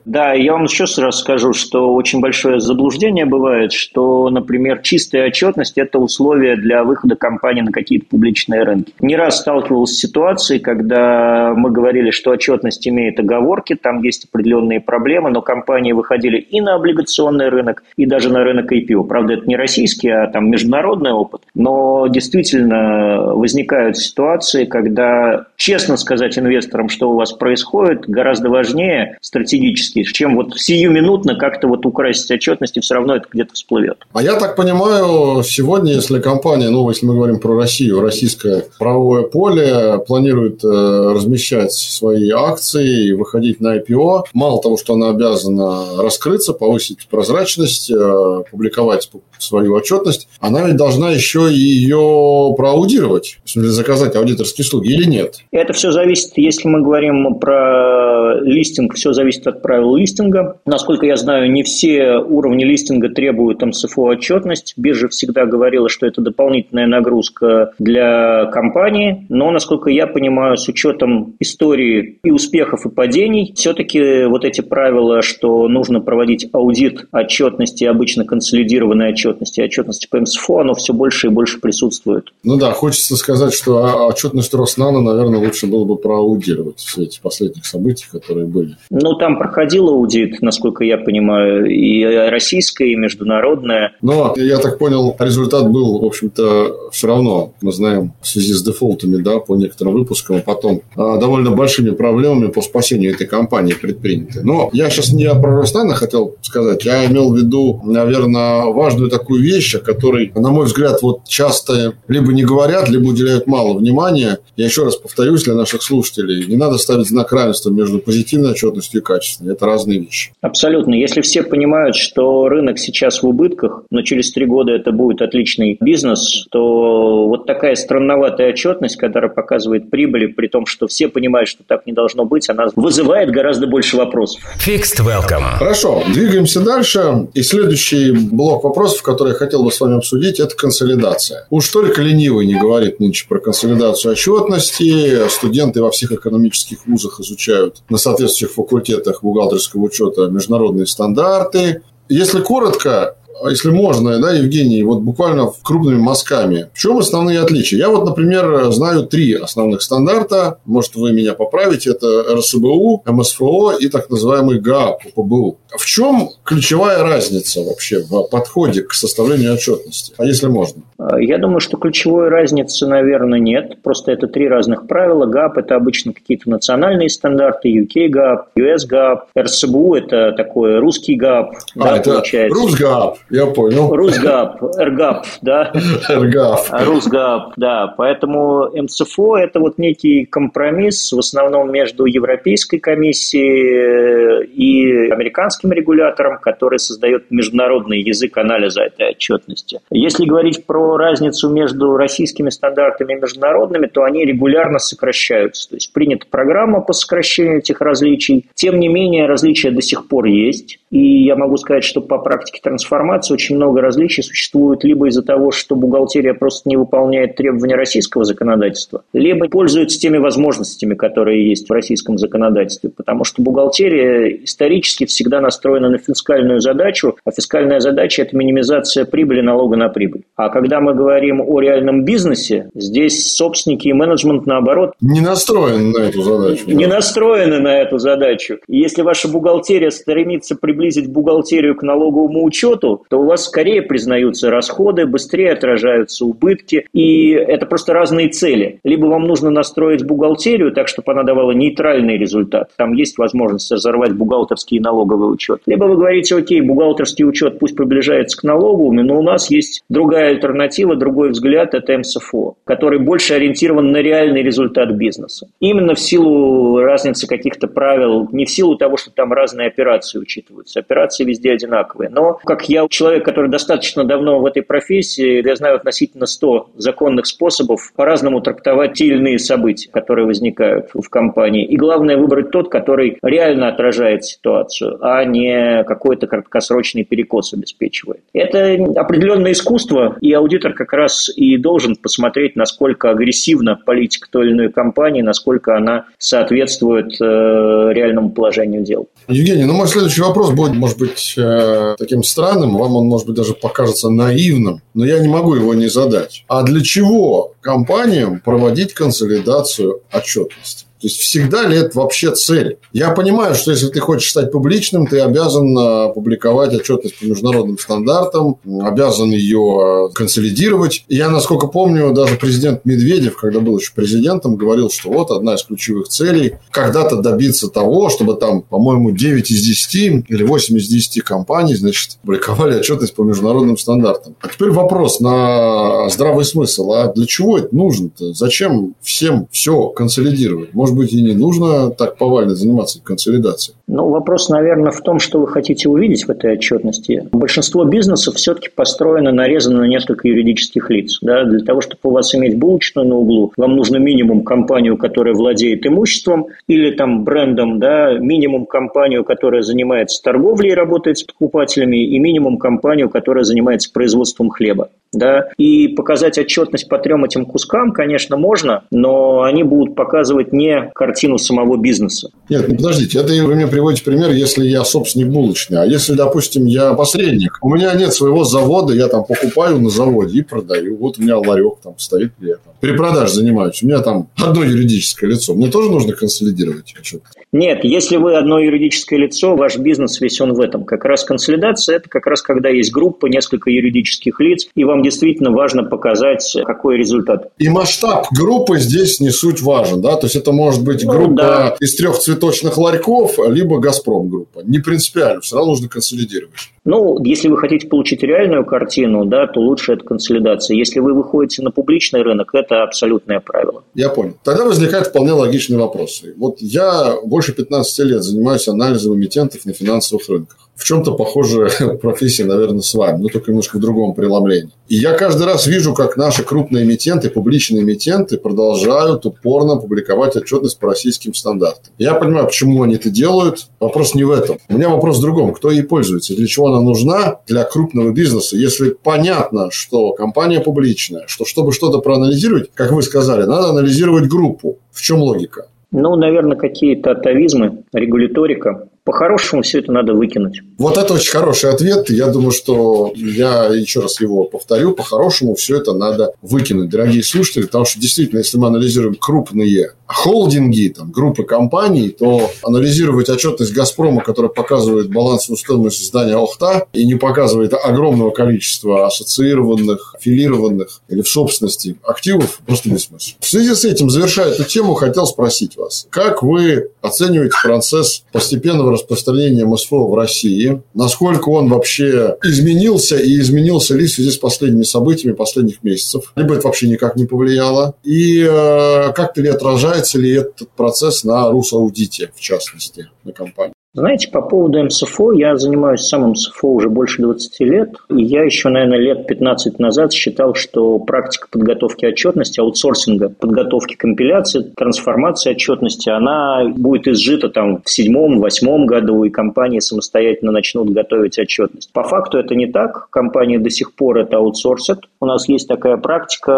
Да, я вам еще раз скажу, что очень большое заблуждение бывает, что, например, чистая отчетность – это условие для выхода компании на какие-то публичные рынки. Не раз сталкивался с ситуацией, когда мы говорили, что отчетность имеет оговорки, там есть определенные проблемы, но компании выходили и на облигационный рынок, и даже на рынок IPO. Правда, это не российский, а там международный опыт. Но действительно возникают ситуации, когда честно сказать инвесторам, что у вас происходит, гораздо важнее стратегически, чем вот сиюминутно как-то вот украсить отчетность, и все равно это где-то всплывет. А я так понимаю, сегодня, если компания, ну, если мы говорим про Россию, российское правовое поле планирует э, размещать свои акции и выходить на IPO, мало того, что она обязана раскрыться, повысить прозрачность, э, публиковать свою отчетность, она ведь должна еще ее проаудировать, в смысле заказать аудиторские услуги или нет? Это все зависит, если мы говорим про листинг, все зависит от правил листинга. Насколько я знаю, не все уровни листинга требуют МСФО отчетность. Всегда говорила, что это дополнительная нагрузка для компании, но, насколько я понимаю, с учетом истории и успехов, и падений, все-таки вот эти правила, что нужно проводить аудит отчетности, обычно консолидированной отчетности, отчетности по МСФО, оно все больше и больше присутствует. Ну да, хочется сказать, что отчетность Роснана, наверное, лучше было бы проаудировать все эти последних событий, которые были. Ну, там проходил аудит, насколько я понимаю, и российская, и международная. Но, я так понял, результат был, в общем-то, все равно, мы знаем, в связи с дефолтами, да, по некоторым выпускам, а потом а, довольно большими проблемами по спасению этой компании предприняты. Но я сейчас не про Роснана хотел сказать, я имел в виду, наверное, важную такую вещь, о которой, на мой взгляд, вот часто либо не говорят, либо уделяют мало внимания. Я еще раз повторюсь для наших слушателей, не надо ставить знак равенства между позитивной отчетностью и качественной. Это разные вещи. Абсолютно. Если все понимают, что рынок сейчас в убытках, но через три года это будет отличный бизнес, то вот такая странноватая отчетность, которая показывает прибыли, при том, что все понимают, что так не должно быть, она вызывает гораздо больше вопросов. Fixed Welcome. Хорошо, двигаемся дальше. И следующий блок вопросов, который я хотел бы с вами обсудить, это консолидация. Уж только ленивый не говорит нынче про консолидацию отчетности. Студенты во всех экономических вузах изучают на соответствующих факультетах бухгалтерского учета международные стандарты. Если коротко, если можно, да, Евгений, вот буквально крупными мазками. В чем основные отличия? Я вот, например, знаю три основных стандарта. Может, вы меня поправите. Это РСБУ, МСФО и так называемый GAAP, ПБУ. В чем ключевая разница вообще в подходе к составлению отчетности? А если можно? Я думаю, что ключевой разницы, наверное, нет. Просто это три разных правила. ГАП – это обычно какие-то национальные стандарты, UK GAAP, US GAAP. РСБУ – это такой русский GAAP. А, да, это получается. Рус GAAP. Я понял. Рус GAAP, Р GAAP, да? РГАП. Русгап, да. Поэтому МЦФО – это вот некий компромисс в основном между Европейской комиссией и американским регулятором, который создает международный язык анализа этой отчетности. Если говорить про разницу между российскими стандартами и международными, то они регулярно сокращаются. То есть принята программа по сокращению этих различий. Тем не менее, различия до сих пор есть. И я могу сказать, что по практике трансформации очень много различий существует либо из-за того, что бухгалтерия просто не выполняет требования российского законодательства, либо пользуется теми возможностями, которые есть в российском законодательстве, потому что бухгалтерия исторически всегда настроена на фискальную задачу, а фискальная задача – это минимизация прибыли налога на прибыль. А когда мы говорим о реальном бизнесе, здесь собственники и менеджмент, наоборот, не настроены на эту задачу. Не да. настроены на эту задачу. И если ваша бухгалтерия стремится приблизить бухгалтерию к налоговому учету, то у вас скорее признаются расходы, быстрее отражаются убытки, и это просто разные цели. Либо вам нужно настроить бухгалтерию так, чтобы она давала нейтральный результат. Там есть возможность разорвать бухгалтерский и налоговый учет. Либо вы говорите, окей, бухгалтерский учет пусть приближается к налоговому, но у нас есть другая альтернатива, другой взгляд, это МСФО, который больше ориентирован на реальный результат бизнеса. Именно в силу разницы каких-то правил, не в силу того, что там разные операции учитываются. Варьируется, операции везде одинаковые. Но, как я человек, который достаточно давно в этой профессии, я знаю относительно 100 законных способов по-разному трактовать те или иные события, которые возникают в компании. И главное выбрать тот, который реально отражает ситуацию, а не какой-то краткосрочный перекос обеспечивает. Это определенное искусство, и аудитор как раз и должен посмотреть, насколько агрессивна политика той или иной компании, насколько она соответствует э, реальному положению дел. Евгений, ну мой следующий вопрос будет, может быть, э, таким странным, вам он, может быть, даже покажется наивным, но я не могу его не задать. А для чего компаниям проводить консолидацию отчетности? То есть всегда ли это вообще цель? Я понимаю, что если ты хочешь стать публичным, ты обязан э, публиковать отчетность по международным стандартам, обязан ее э, консолидировать. Я, насколько помню, даже президент Медведев, когда был еще президентом, говорил, что вот одна из ключевых целей когда-то добиться того, чтобы там, по-моему, 9 из 10 или 8 из 10 компаний, значит, публиковали отчетность по международным стандартам. А теперь вопрос на здравый смысл. А для чего это нужно-то? Зачем всем все консолидировать? Может быть, и не нужно так повально заниматься консолидацией? Ну, вопрос, наверное, в том, что вы хотите увидеть в этой отчетности. Большинство бизнесов все-таки построено, нарезано на несколько юридических лиц. Да? Для того, чтобы у вас иметь булочную на углу, вам нужно минимум компанию, которая владеет имуществом, или там брендом, да, минимум компанию, которая занимается торговлей и работает с покупателями, и минимум компанию, которая занимается производством хлеба. Да? И показать отчетность по трем этим кускам, конечно, можно, но они будут показывать не картину самого бизнеса. Нет, ну подождите, это вы мне приводите пример, если я собственник булочный. А если, допустим, я посредник, у меня нет своего завода, я там покупаю на заводе и продаю. Вот у меня ларек там стоит, я там при продаже занимаюсь. У меня там одно юридическое лицо. Мне тоже нужно консолидировать отчет? Нет, если вы одно юридическое лицо, ваш бизнес весь он в этом. Как раз консолидация – это как раз когда есть группа, несколько юридических лиц, и вам действительно важно показать, какой результат. И масштаб группы здесь не суть важен, да? То есть, это может быть ну, группа да. из трех цветочных ларьков, либо либо «Газпром» группа. Не принципиально, все равно нужно консолидировать. Ну, если вы хотите получить реальную картину, да, то лучше это консолидация. Если вы выходите на публичный рынок, это абсолютное правило. Я понял. Тогда возникает вполне логичный вопрос. Вот я больше 15 лет занимаюсь анализом эмитентов на финансовых рынках в чем-то похожая профессия, наверное, с вами, но только немножко в другом преломлении. И я каждый раз вижу, как наши крупные эмитенты, публичные эмитенты продолжают упорно публиковать отчетность по российским стандартам. Я понимаю, почему они это делают. Вопрос не в этом. У меня вопрос в другом. Кто ей пользуется? Для чего она нужна для крупного бизнеса? Если понятно, что компания публичная, что чтобы что-то проанализировать, как вы сказали, надо анализировать группу. В чем логика? Ну, наверное, какие-то атовизмы, регуляторика. По-хорошему все это надо выкинуть. Вот это очень хороший ответ. Я думаю, что я еще раз его повторю. По-хорошему все это надо выкинуть, дорогие слушатели, потому что действительно, если мы анализируем крупные холдинги, там, группы компаний, то анализировать отчетность «Газпрома», которая показывает балансовую стоимость здания «Охта» и не показывает огромного количества ассоциированных, аффилированных или в собственности активов, просто бессмысленно. В связи с этим, завершая эту тему, хотел спросить вас, как вы оцениваете процесс постепенного распространения МСФО в России? Насколько он вообще изменился и изменился ли в связи с последними событиями последних месяцев? Либо это вообще никак не повлияло? И э, как-то ли отражается ли этот процесс на Русаудите, в частности, на компании? Знаете, по поводу МСФО, я занимаюсь самым МСФО уже больше 20 лет, и я еще, наверное, лет 15 назад считал, что практика подготовки отчетности, аутсорсинга, подготовки компиляции, трансформации отчетности, она будет изжита там в седьмом, восьмом году, и компании самостоятельно начнут готовить отчетность. По факту это не так. Компании до сих пор это аутсорсят. У нас есть такая практика.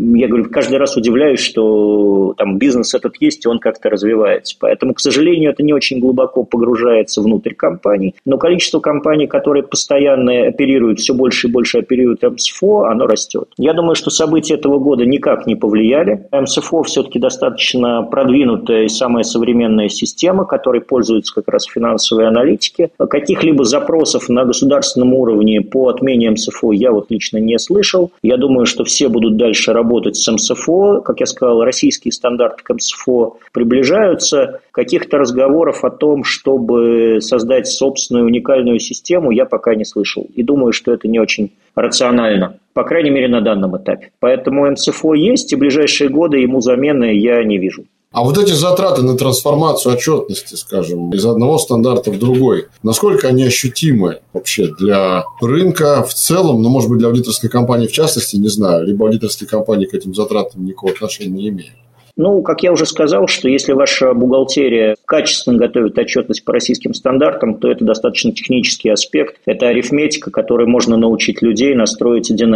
Я говорю, каждый раз удивляюсь, что там бизнес этот есть, и он как-то развивается. Поэтому, к сожалению, это не очень глубоко погружается внутрь компаний, но количество компаний, которые постоянно оперируют, все больше и больше оперируют МСФО, оно растет. Я думаю, что события этого года никак не повлияли. МСФО все-таки достаточно продвинутая и самая современная система, которой пользуются как раз финансовые аналитики. Каких-либо запросов на государственном уровне по отмене МСФО я вот лично не слышал. Я думаю, что все будут дальше работать с МСФО. Как я сказал, российские стандарты к МСФО приближаются. Каких-то разговоров о том, что чтобы создать собственную уникальную систему, я пока не слышал. И думаю, что это не очень рационально, по крайней мере, на данном этапе. Поэтому МСФО есть, и в ближайшие годы ему замены я не вижу. А вот эти затраты на трансформацию отчетности, скажем, из одного стандарта в другой, насколько они ощутимы вообще для рынка в целом, ну, может быть, для аудиторской компании в частности, не знаю, либо аудиторские компании к этим затратам никакого отношения не имеют? Ну, как я уже сказал, что если ваша бухгалтерия качественно готовит отчетность по российским стандартам, то это достаточно технический аспект. Это арифметика, которой можно научить людей настроить 1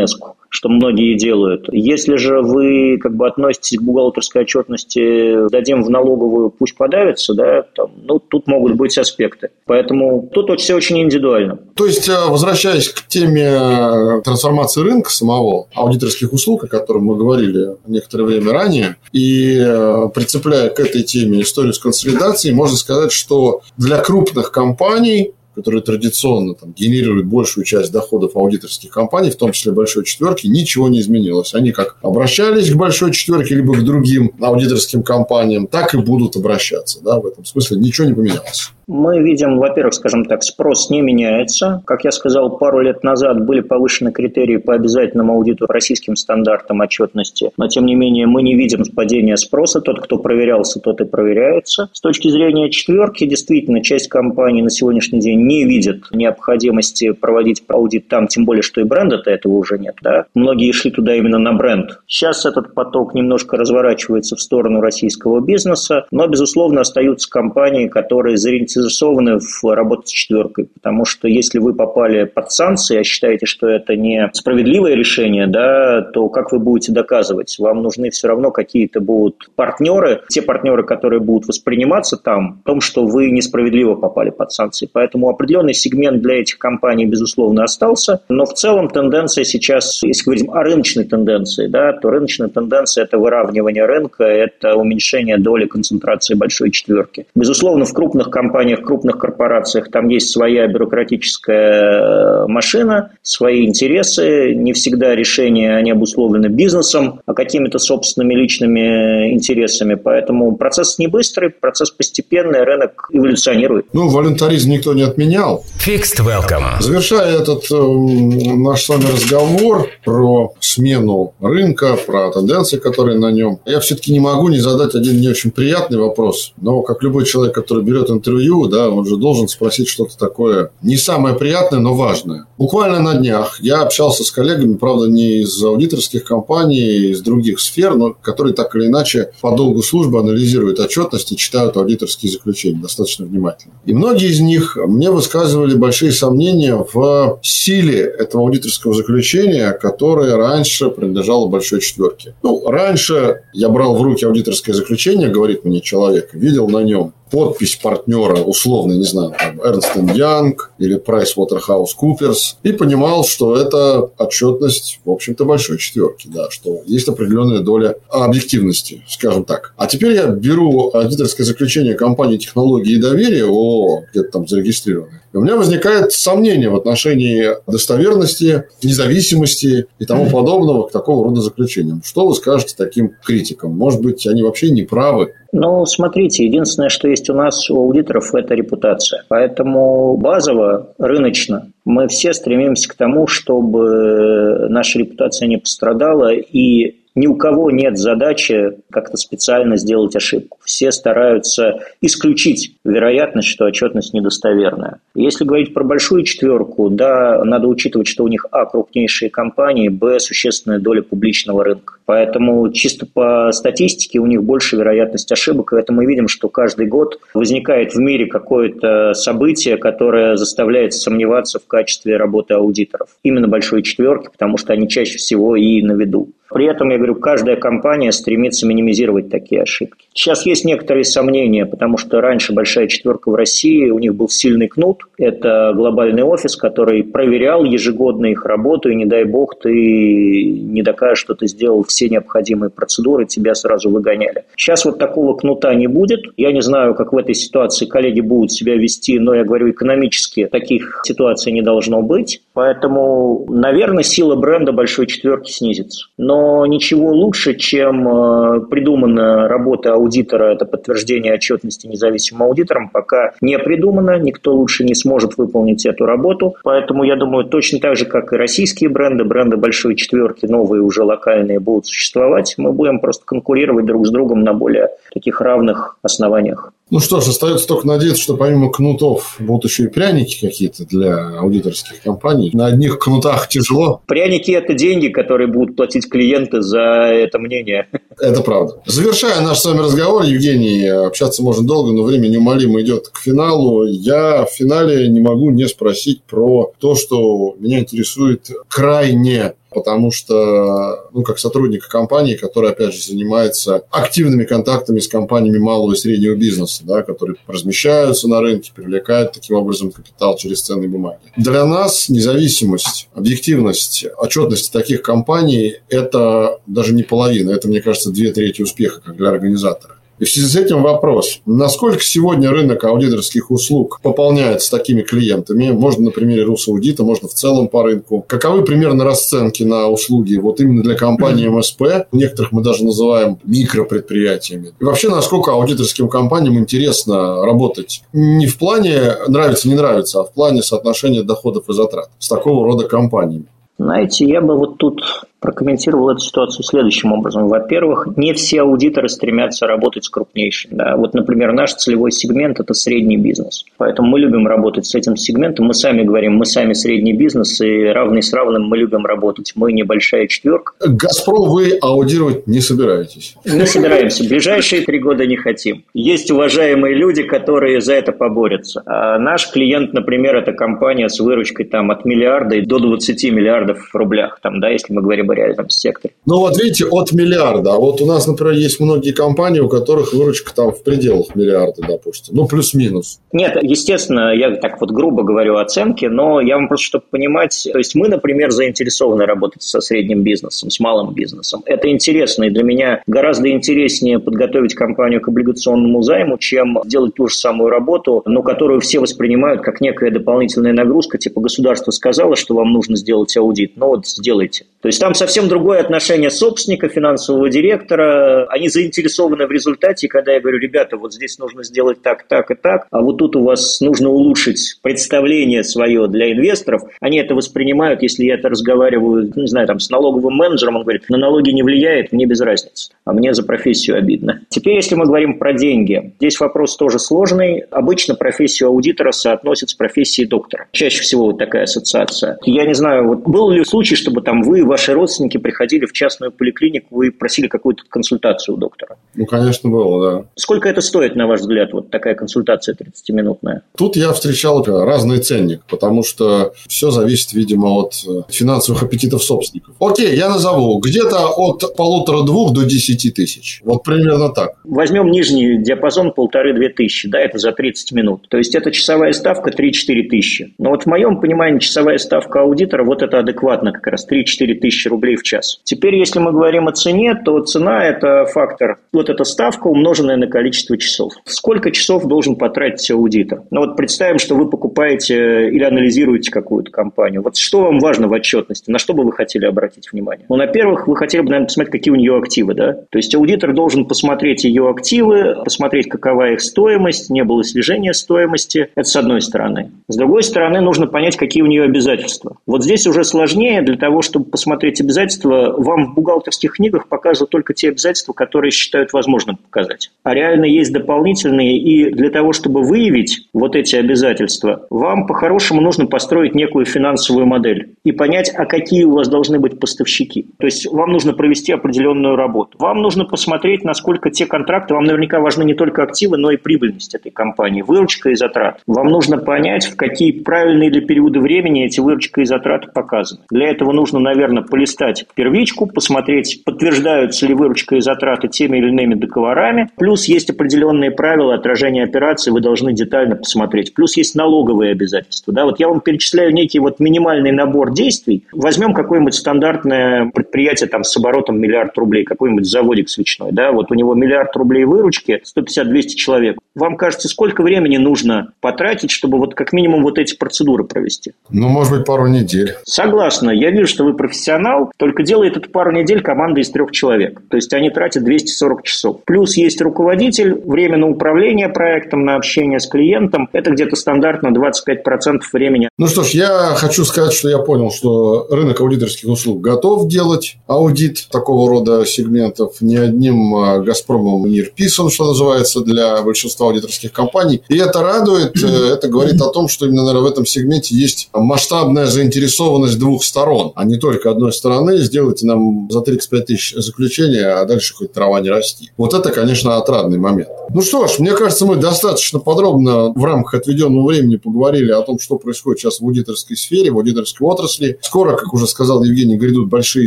что многие делают. Если же вы как бы относитесь к бухгалтерской отчетности, дадим в налоговую, пусть подавится, да, там, ну, тут могут быть аспекты. Поэтому тут все очень индивидуально. То есть, э, возвращаясь к теме э, трансформации рынка самого, аудиторских услуг, о котором мы говорили некоторое время ранее, и э, прицепляя к этой теме историю с консолидацией, можно сказать, что для крупных компаний которые традиционно там, генерируют большую часть доходов аудиторских компаний, в том числе большой четверки, ничего не изменилось. Они как обращались к большой четверке, либо к другим аудиторским компаниям, так и будут обращаться. Да? В этом смысле ничего не поменялось. Мы видим, во-первых, скажем так, спрос не меняется. Как я сказал, пару лет назад были повышены критерии по обязательному аудиту российским стандартам отчетности, но тем не менее мы не видим падения спроса. Тот, кто проверялся, тот и проверяется. С точки зрения четверки, действительно, часть компаний на сегодняшний день не видит необходимости проводить аудит там, тем более, что и бренда-то этого уже нет. Да? Многие шли туда именно на бренд. Сейчас этот поток немножко разворачивается в сторону российского бизнеса, но, безусловно, остаются компании, которые заориентированы заинтересованы в работе с четверкой, потому что если вы попали под санкции, а считаете, что это не справедливое решение, да, то как вы будете доказывать? Вам нужны все равно какие-то будут партнеры, те партнеры, которые будут восприниматься там, в том, что вы несправедливо попали под санкции. Поэтому определенный сегмент для этих компаний, безусловно, остался, но в целом тенденция сейчас, если говорим о рыночной тенденции, да, то рыночная тенденция – это выравнивание рынка, это уменьшение доли концентрации большой четверки. Безусловно, в крупных компаниях компаниях, крупных корпорациях там есть своя бюрократическая э, машина, свои интересы. Не всегда решения они обусловлены бизнесом, а какими-то собственными личными интересами. Поэтому процесс не быстрый, процесс постепенный, рынок эволюционирует. Ну, волюнтаризм никто не отменял. Fixed welcome. Завершая этот э, наш с вами разговор про смену рынка, про тенденции, которые на нем, я все-таки не могу не задать один не очень приятный вопрос. Но как любой человек, который берет интервью, да, он же должен спросить что-то такое не самое приятное, но важное. Буквально на днях я общался с коллегами, правда, не из аудиторских компаний, а из других сфер, но которые так или иначе по долгу службы анализируют отчетности, читают аудиторские заключения достаточно внимательно. И многие из них мне высказывали большие сомнения в силе этого аудиторского заключения, которое раньше принадлежало большой четверке. Ну, раньше я брал в руки аудиторское заключение, говорит мне человек, видел на нем подпись партнера, условно, не знаю, там, Ernst Young или PricewaterhouseCoopers, и понимал, что это отчетность, в общем-то, большой четверки, да, что есть определенная доля объективности, скажем так. А теперь я беру аудиторское заключение компании технологии и доверия, о, где-то там зарегистрированное, и у меня возникает сомнение в отношении достоверности, независимости и тому подобного к такого рода заключениям. Что вы скажете таким критикам? Может быть, они вообще не правы? Ну, смотрите, единственное, что есть у нас у аудиторов, это репутация. Поэтому базово, рыночно, мы все стремимся к тому, чтобы наша репутация не пострадала и ни у кого нет задачи как-то специально сделать ошибку. Все стараются исключить вероятность, что отчетность недостоверная. Если говорить про большую четверку, да, надо учитывать, что у них, а, крупнейшие компании, б, существенная доля публичного рынка. Поэтому чисто по статистике у них больше вероятность ошибок, и это мы видим, что каждый год возникает в мире какое-то событие, которое заставляет сомневаться в качестве работы аудиторов. Именно большой четверки, потому что они чаще всего и на виду. При этом, я говорю, каждая компания стремится минимизировать такие ошибки. Сейчас есть некоторые сомнения, потому что раньше большая четверка в России, у них был сильный кнут. Это глобальный офис, который проверял ежегодно их работу, и не дай бог ты не докажешь, что ты сделал все необходимые процедуры, тебя сразу выгоняли. Сейчас вот такого кнута не будет. Я не знаю, как в этой ситуации коллеги будут себя вести, но я говорю, экономически таких ситуаций не должно быть. Поэтому, наверное, сила бренда большой четверки снизится. Но ничего лучше, чем э, придумана работа аудитора, это подтверждение отчетности независимым аудитором, пока не придумано, никто лучше не сможет выполнить эту работу. Поэтому я думаю, точно так же, как и российские бренды, бренды большой четверки, новые уже локальные будут существовать, мы будем просто конкурировать друг с другом на более таких равных основаниях. Ну что ж, остается только надеяться, что помимо кнутов будут еще и пряники какие-то для аудиторских компаний. На одних кнутах тяжело. Пряники – это деньги, которые будут платить клиенты за это мнение. Это правда. Завершая наш с вами разговор, Евгений, общаться можно долго, но время неумолимо идет к финалу. Я в финале не могу не спросить про то, что меня интересует крайне потому что, ну, как сотрудника компании, который, опять же, занимается активными контактами с компаниями малого и среднего бизнеса, да, которые размещаются на рынке, привлекают таким образом капитал через ценные бумаги. Для нас независимость, объективность, отчетность таких компаний – это даже не половина, это, мне кажется, две трети успеха как для организатора. И в связи с этим вопрос, насколько сегодня рынок аудиторских услуг пополняется такими клиентами? Можно на примере Русаудита, можно в целом по рынку. Каковы примерно расценки на услуги вот именно для компании МСП? Некоторых мы даже называем микропредприятиями. И вообще, насколько аудиторским компаниям интересно работать не в плане нравится, не нравится, а в плане соотношения доходов и затрат с такого рода компаниями? Знаете, я бы вот тут прокомментировал эту ситуацию следующим образом. Во-первых, не все аудиторы стремятся работать с крупнейшими. Да. Вот, например, наш целевой сегмент – это средний бизнес. Поэтому мы любим работать с этим сегментом. Мы сами говорим, мы сами средний бизнес, и равный с равным мы любим работать. Мы небольшая четверка. «Газпром» вы аудировать не собираетесь? Не собираемся. Ближайшие три года не хотим. Есть уважаемые люди, которые за это поборются. А наш клиент, например, это компания с выручкой там, от миллиарда до 20 миллиардов в рублях, там, да, если мы говорим в реальном секторе. Ну вот видите, от миллиарда. А вот у нас, например, есть многие компании, у которых выручка там в пределах миллиарда, допустим. Ну, плюс-минус. Нет, естественно, я так вот грубо говорю оценки, но я вам просто, чтобы понимать, то есть мы, например, заинтересованы работать со средним бизнесом, с малым бизнесом. Это интересно, и для меня гораздо интереснее подготовить компанию к облигационному займу, чем делать ту же самую работу, но которую все воспринимают как некая дополнительная нагрузка, типа государство сказало, что вам нужно сделать аудит, ну вот сделайте. То есть там совсем другое отношение собственника, финансового директора. Они заинтересованы в результате, когда я говорю, ребята, вот здесь нужно сделать так, так и так, а вот тут у вас нужно улучшить представление свое для инвесторов. Они это воспринимают, если я это разговариваю, не знаю, там, с налоговым менеджером, он говорит, на налоги не влияет, мне без разницы, а мне за профессию обидно. Теперь, если мы говорим про деньги, здесь вопрос тоже сложный. Обычно профессию аудитора соотносят с профессией доктора. Чаще всего вот такая ассоциация. Я не знаю, вот был ли случай, чтобы там вы, ваши родственники, приходили в частную поликлинику и просили какую-то консультацию у доктора? Ну, конечно, было, да. Сколько это стоит, на ваш взгляд, вот такая консультация 30-минутная? Тут я встречал разный ценник, потому что все зависит, видимо, от э, финансовых аппетитов собственников. Окей, я назову. Где-то от полутора-двух до десяти тысяч. Вот примерно так. Возьмем нижний диапазон полторы-две тысячи, да, это за 30 минут. То есть, это часовая ставка 3-4 тысячи. Но вот в моем понимании часовая ставка аудитора, вот это адекватно как раз 3-4 тысячи рублей в час. Теперь, если мы говорим о цене, то цена – это фактор, вот эта ставка, умноженная на количество часов. Сколько часов должен потратить аудитор? Ну вот представим, что вы покупаете или анализируете какую-то компанию. Вот что вам важно в отчетности? На что бы вы хотели обратить внимание? Ну, во-первых, вы хотели бы, наверное, посмотреть, какие у нее активы, да? То есть аудитор должен посмотреть ее активы, посмотреть, какова их стоимость, не было снижения стоимости. Это с одной стороны. С другой стороны, нужно понять, какие у нее обязательства. Вот здесь уже сложнее для того, чтобы посмотреть обязательства, вам в бухгалтерских книгах показывают только те обязательства, которые считают возможным показать. А реально есть дополнительные, и для того, чтобы выявить вот эти обязательства, вам по-хорошему нужно построить некую финансовую модель и понять, а какие у вас должны быть поставщики. То есть вам нужно провести определенную работу. Вам нужно посмотреть, насколько те контракты, вам наверняка важны не только активы, но и прибыльность этой компании, выручка и затрат. Вам нужно понять, в какие правильные для периода времени эти выручка и затраты показаны. Для этого нужно, наверное, полистать первичку, посмотреть, подтверждаются ли выручка и затраты теми или иными договорами. Плюс есть определенные правила отражения операций, вы должны детально посмотреть. Плюс есть налоговые обязательства. Да? Вот я вам перечисляю некий вот минимальный набор действий. Возьмем какое-нибудь стандартное предприятие там, с оборотом миллиард рублей, какой-нибудь заводик свечной, да, вот у него миллиард рублей выручки, 150-200 человек. Вам кажется, сколько времени нужно потратить, чтобы вот как минимум вот эти процедуры провести? Ну, может быть, пару недель. Согласна. Я вижу, что вы профессионал, только делает эту пару недель команда из трех человек. То есть они тратят 240 часов. Плюс есть руководитель, время на управление проектом, на общение с клиентом. Это где-то стандартно 25% времени. Ну что ж, я хочу сказать, что я понял, что рынок аудиторских услуг готов делать аудит такого рода сегментов. Ни одним а, «Газпромом» не рписан, что называется, для большинства аудиторских компаний. И это радует. Э, это говорит о том, что именно, наверное, в этом сегменте есть масштабная заинтересованность двух сторон, а не только одной стороны. Сделайте нам за 35 тысяч заключения, а дальше хоть трава не расти. Вот это, конечно, отрадный момент. Ну что ж, мне кажется, мы достаточно подробно в рамках отведенного времени поговорили о том, что происходит сейчас в аудиторской сфере, в аудиторской отрасли. Скоро, как уже сказал Евгений, грядут большие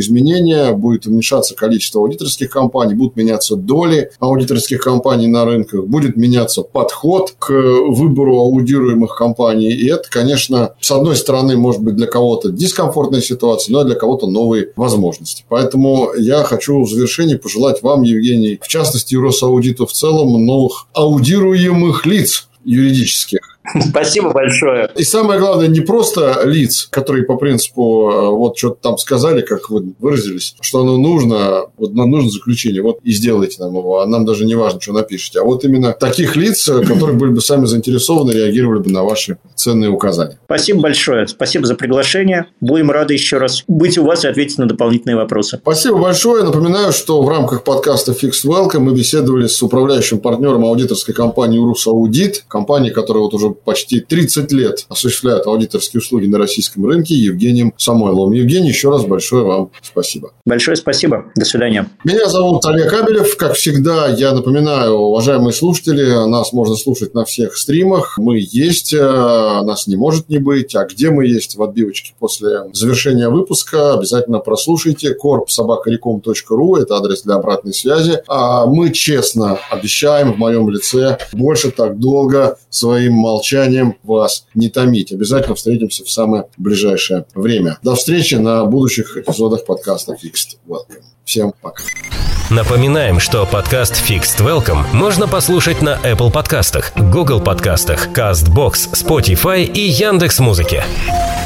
изменения, будет уменьшаться количество аудиторских компаний, будут меняться доли аудиторских компаний на рынках, будет меняться подход к выбору аудируемых компаний. И это, конечно, с одной стороны, может быть для кого-то дискомфортная ситуация, но для кого-то новые возможности. Поэтому я хочу в завершении пожелать вам, Евгений, в частности, Росаудиту в целом, новых аудируемых лиц юридических Спасибо большое. И самое главное, не просто лиц, которые по принципу э, вот что-то там сказали, как вы выразились, что оно нужно, вот нам нужно заключение, вот и сделайте нам его, а нам даже не важно, что напишите. А вот именно таких лиц, э, которые были бы сами заинтересованы, реагировали бы на ваши ценные указания. Спасибо большое. Спасибо за приглашение. Будем рады еще раз быть у вас и ответить на дополнительные вопросы. Спасибо большое. Напоминаю, что в рамках подкаста Fixed Welcome мы беседовали с управляющим партнером аудиторской компании Урус Аудит, компании, которая вот уже почти 30 лет осуществляет аудиторские услуги на российском рынке Евгением Самойловым. Евгений, еще раз большое вам спасибо. Большое спасибо. До свидания. Меня зовут Олег Кабелев. Как всегда, я напоминаю, уважаемые слушатели, нас можно слушать на всех стримах. Мы есть, э, нас не может не быть. А где мы есть в отбивочке после завершения выпуска, обязательно прослушайте korpsobakarecom.ru. Это адрес для обратной связи. А мы честно обещаем в моем лице больше так долго своим молчанием молчанием вас не томить. Обязательно встретимся в самое ближайшее время. До встречи на будущих эпизодах подкаста Fixed Welcome. Всем пока. Напоминаем, что подкаст Fixed Welcome можно послушать на Apple подкастах, Google подкастах, CastBox, Spotify и Яндекс.Музыке. Музыки.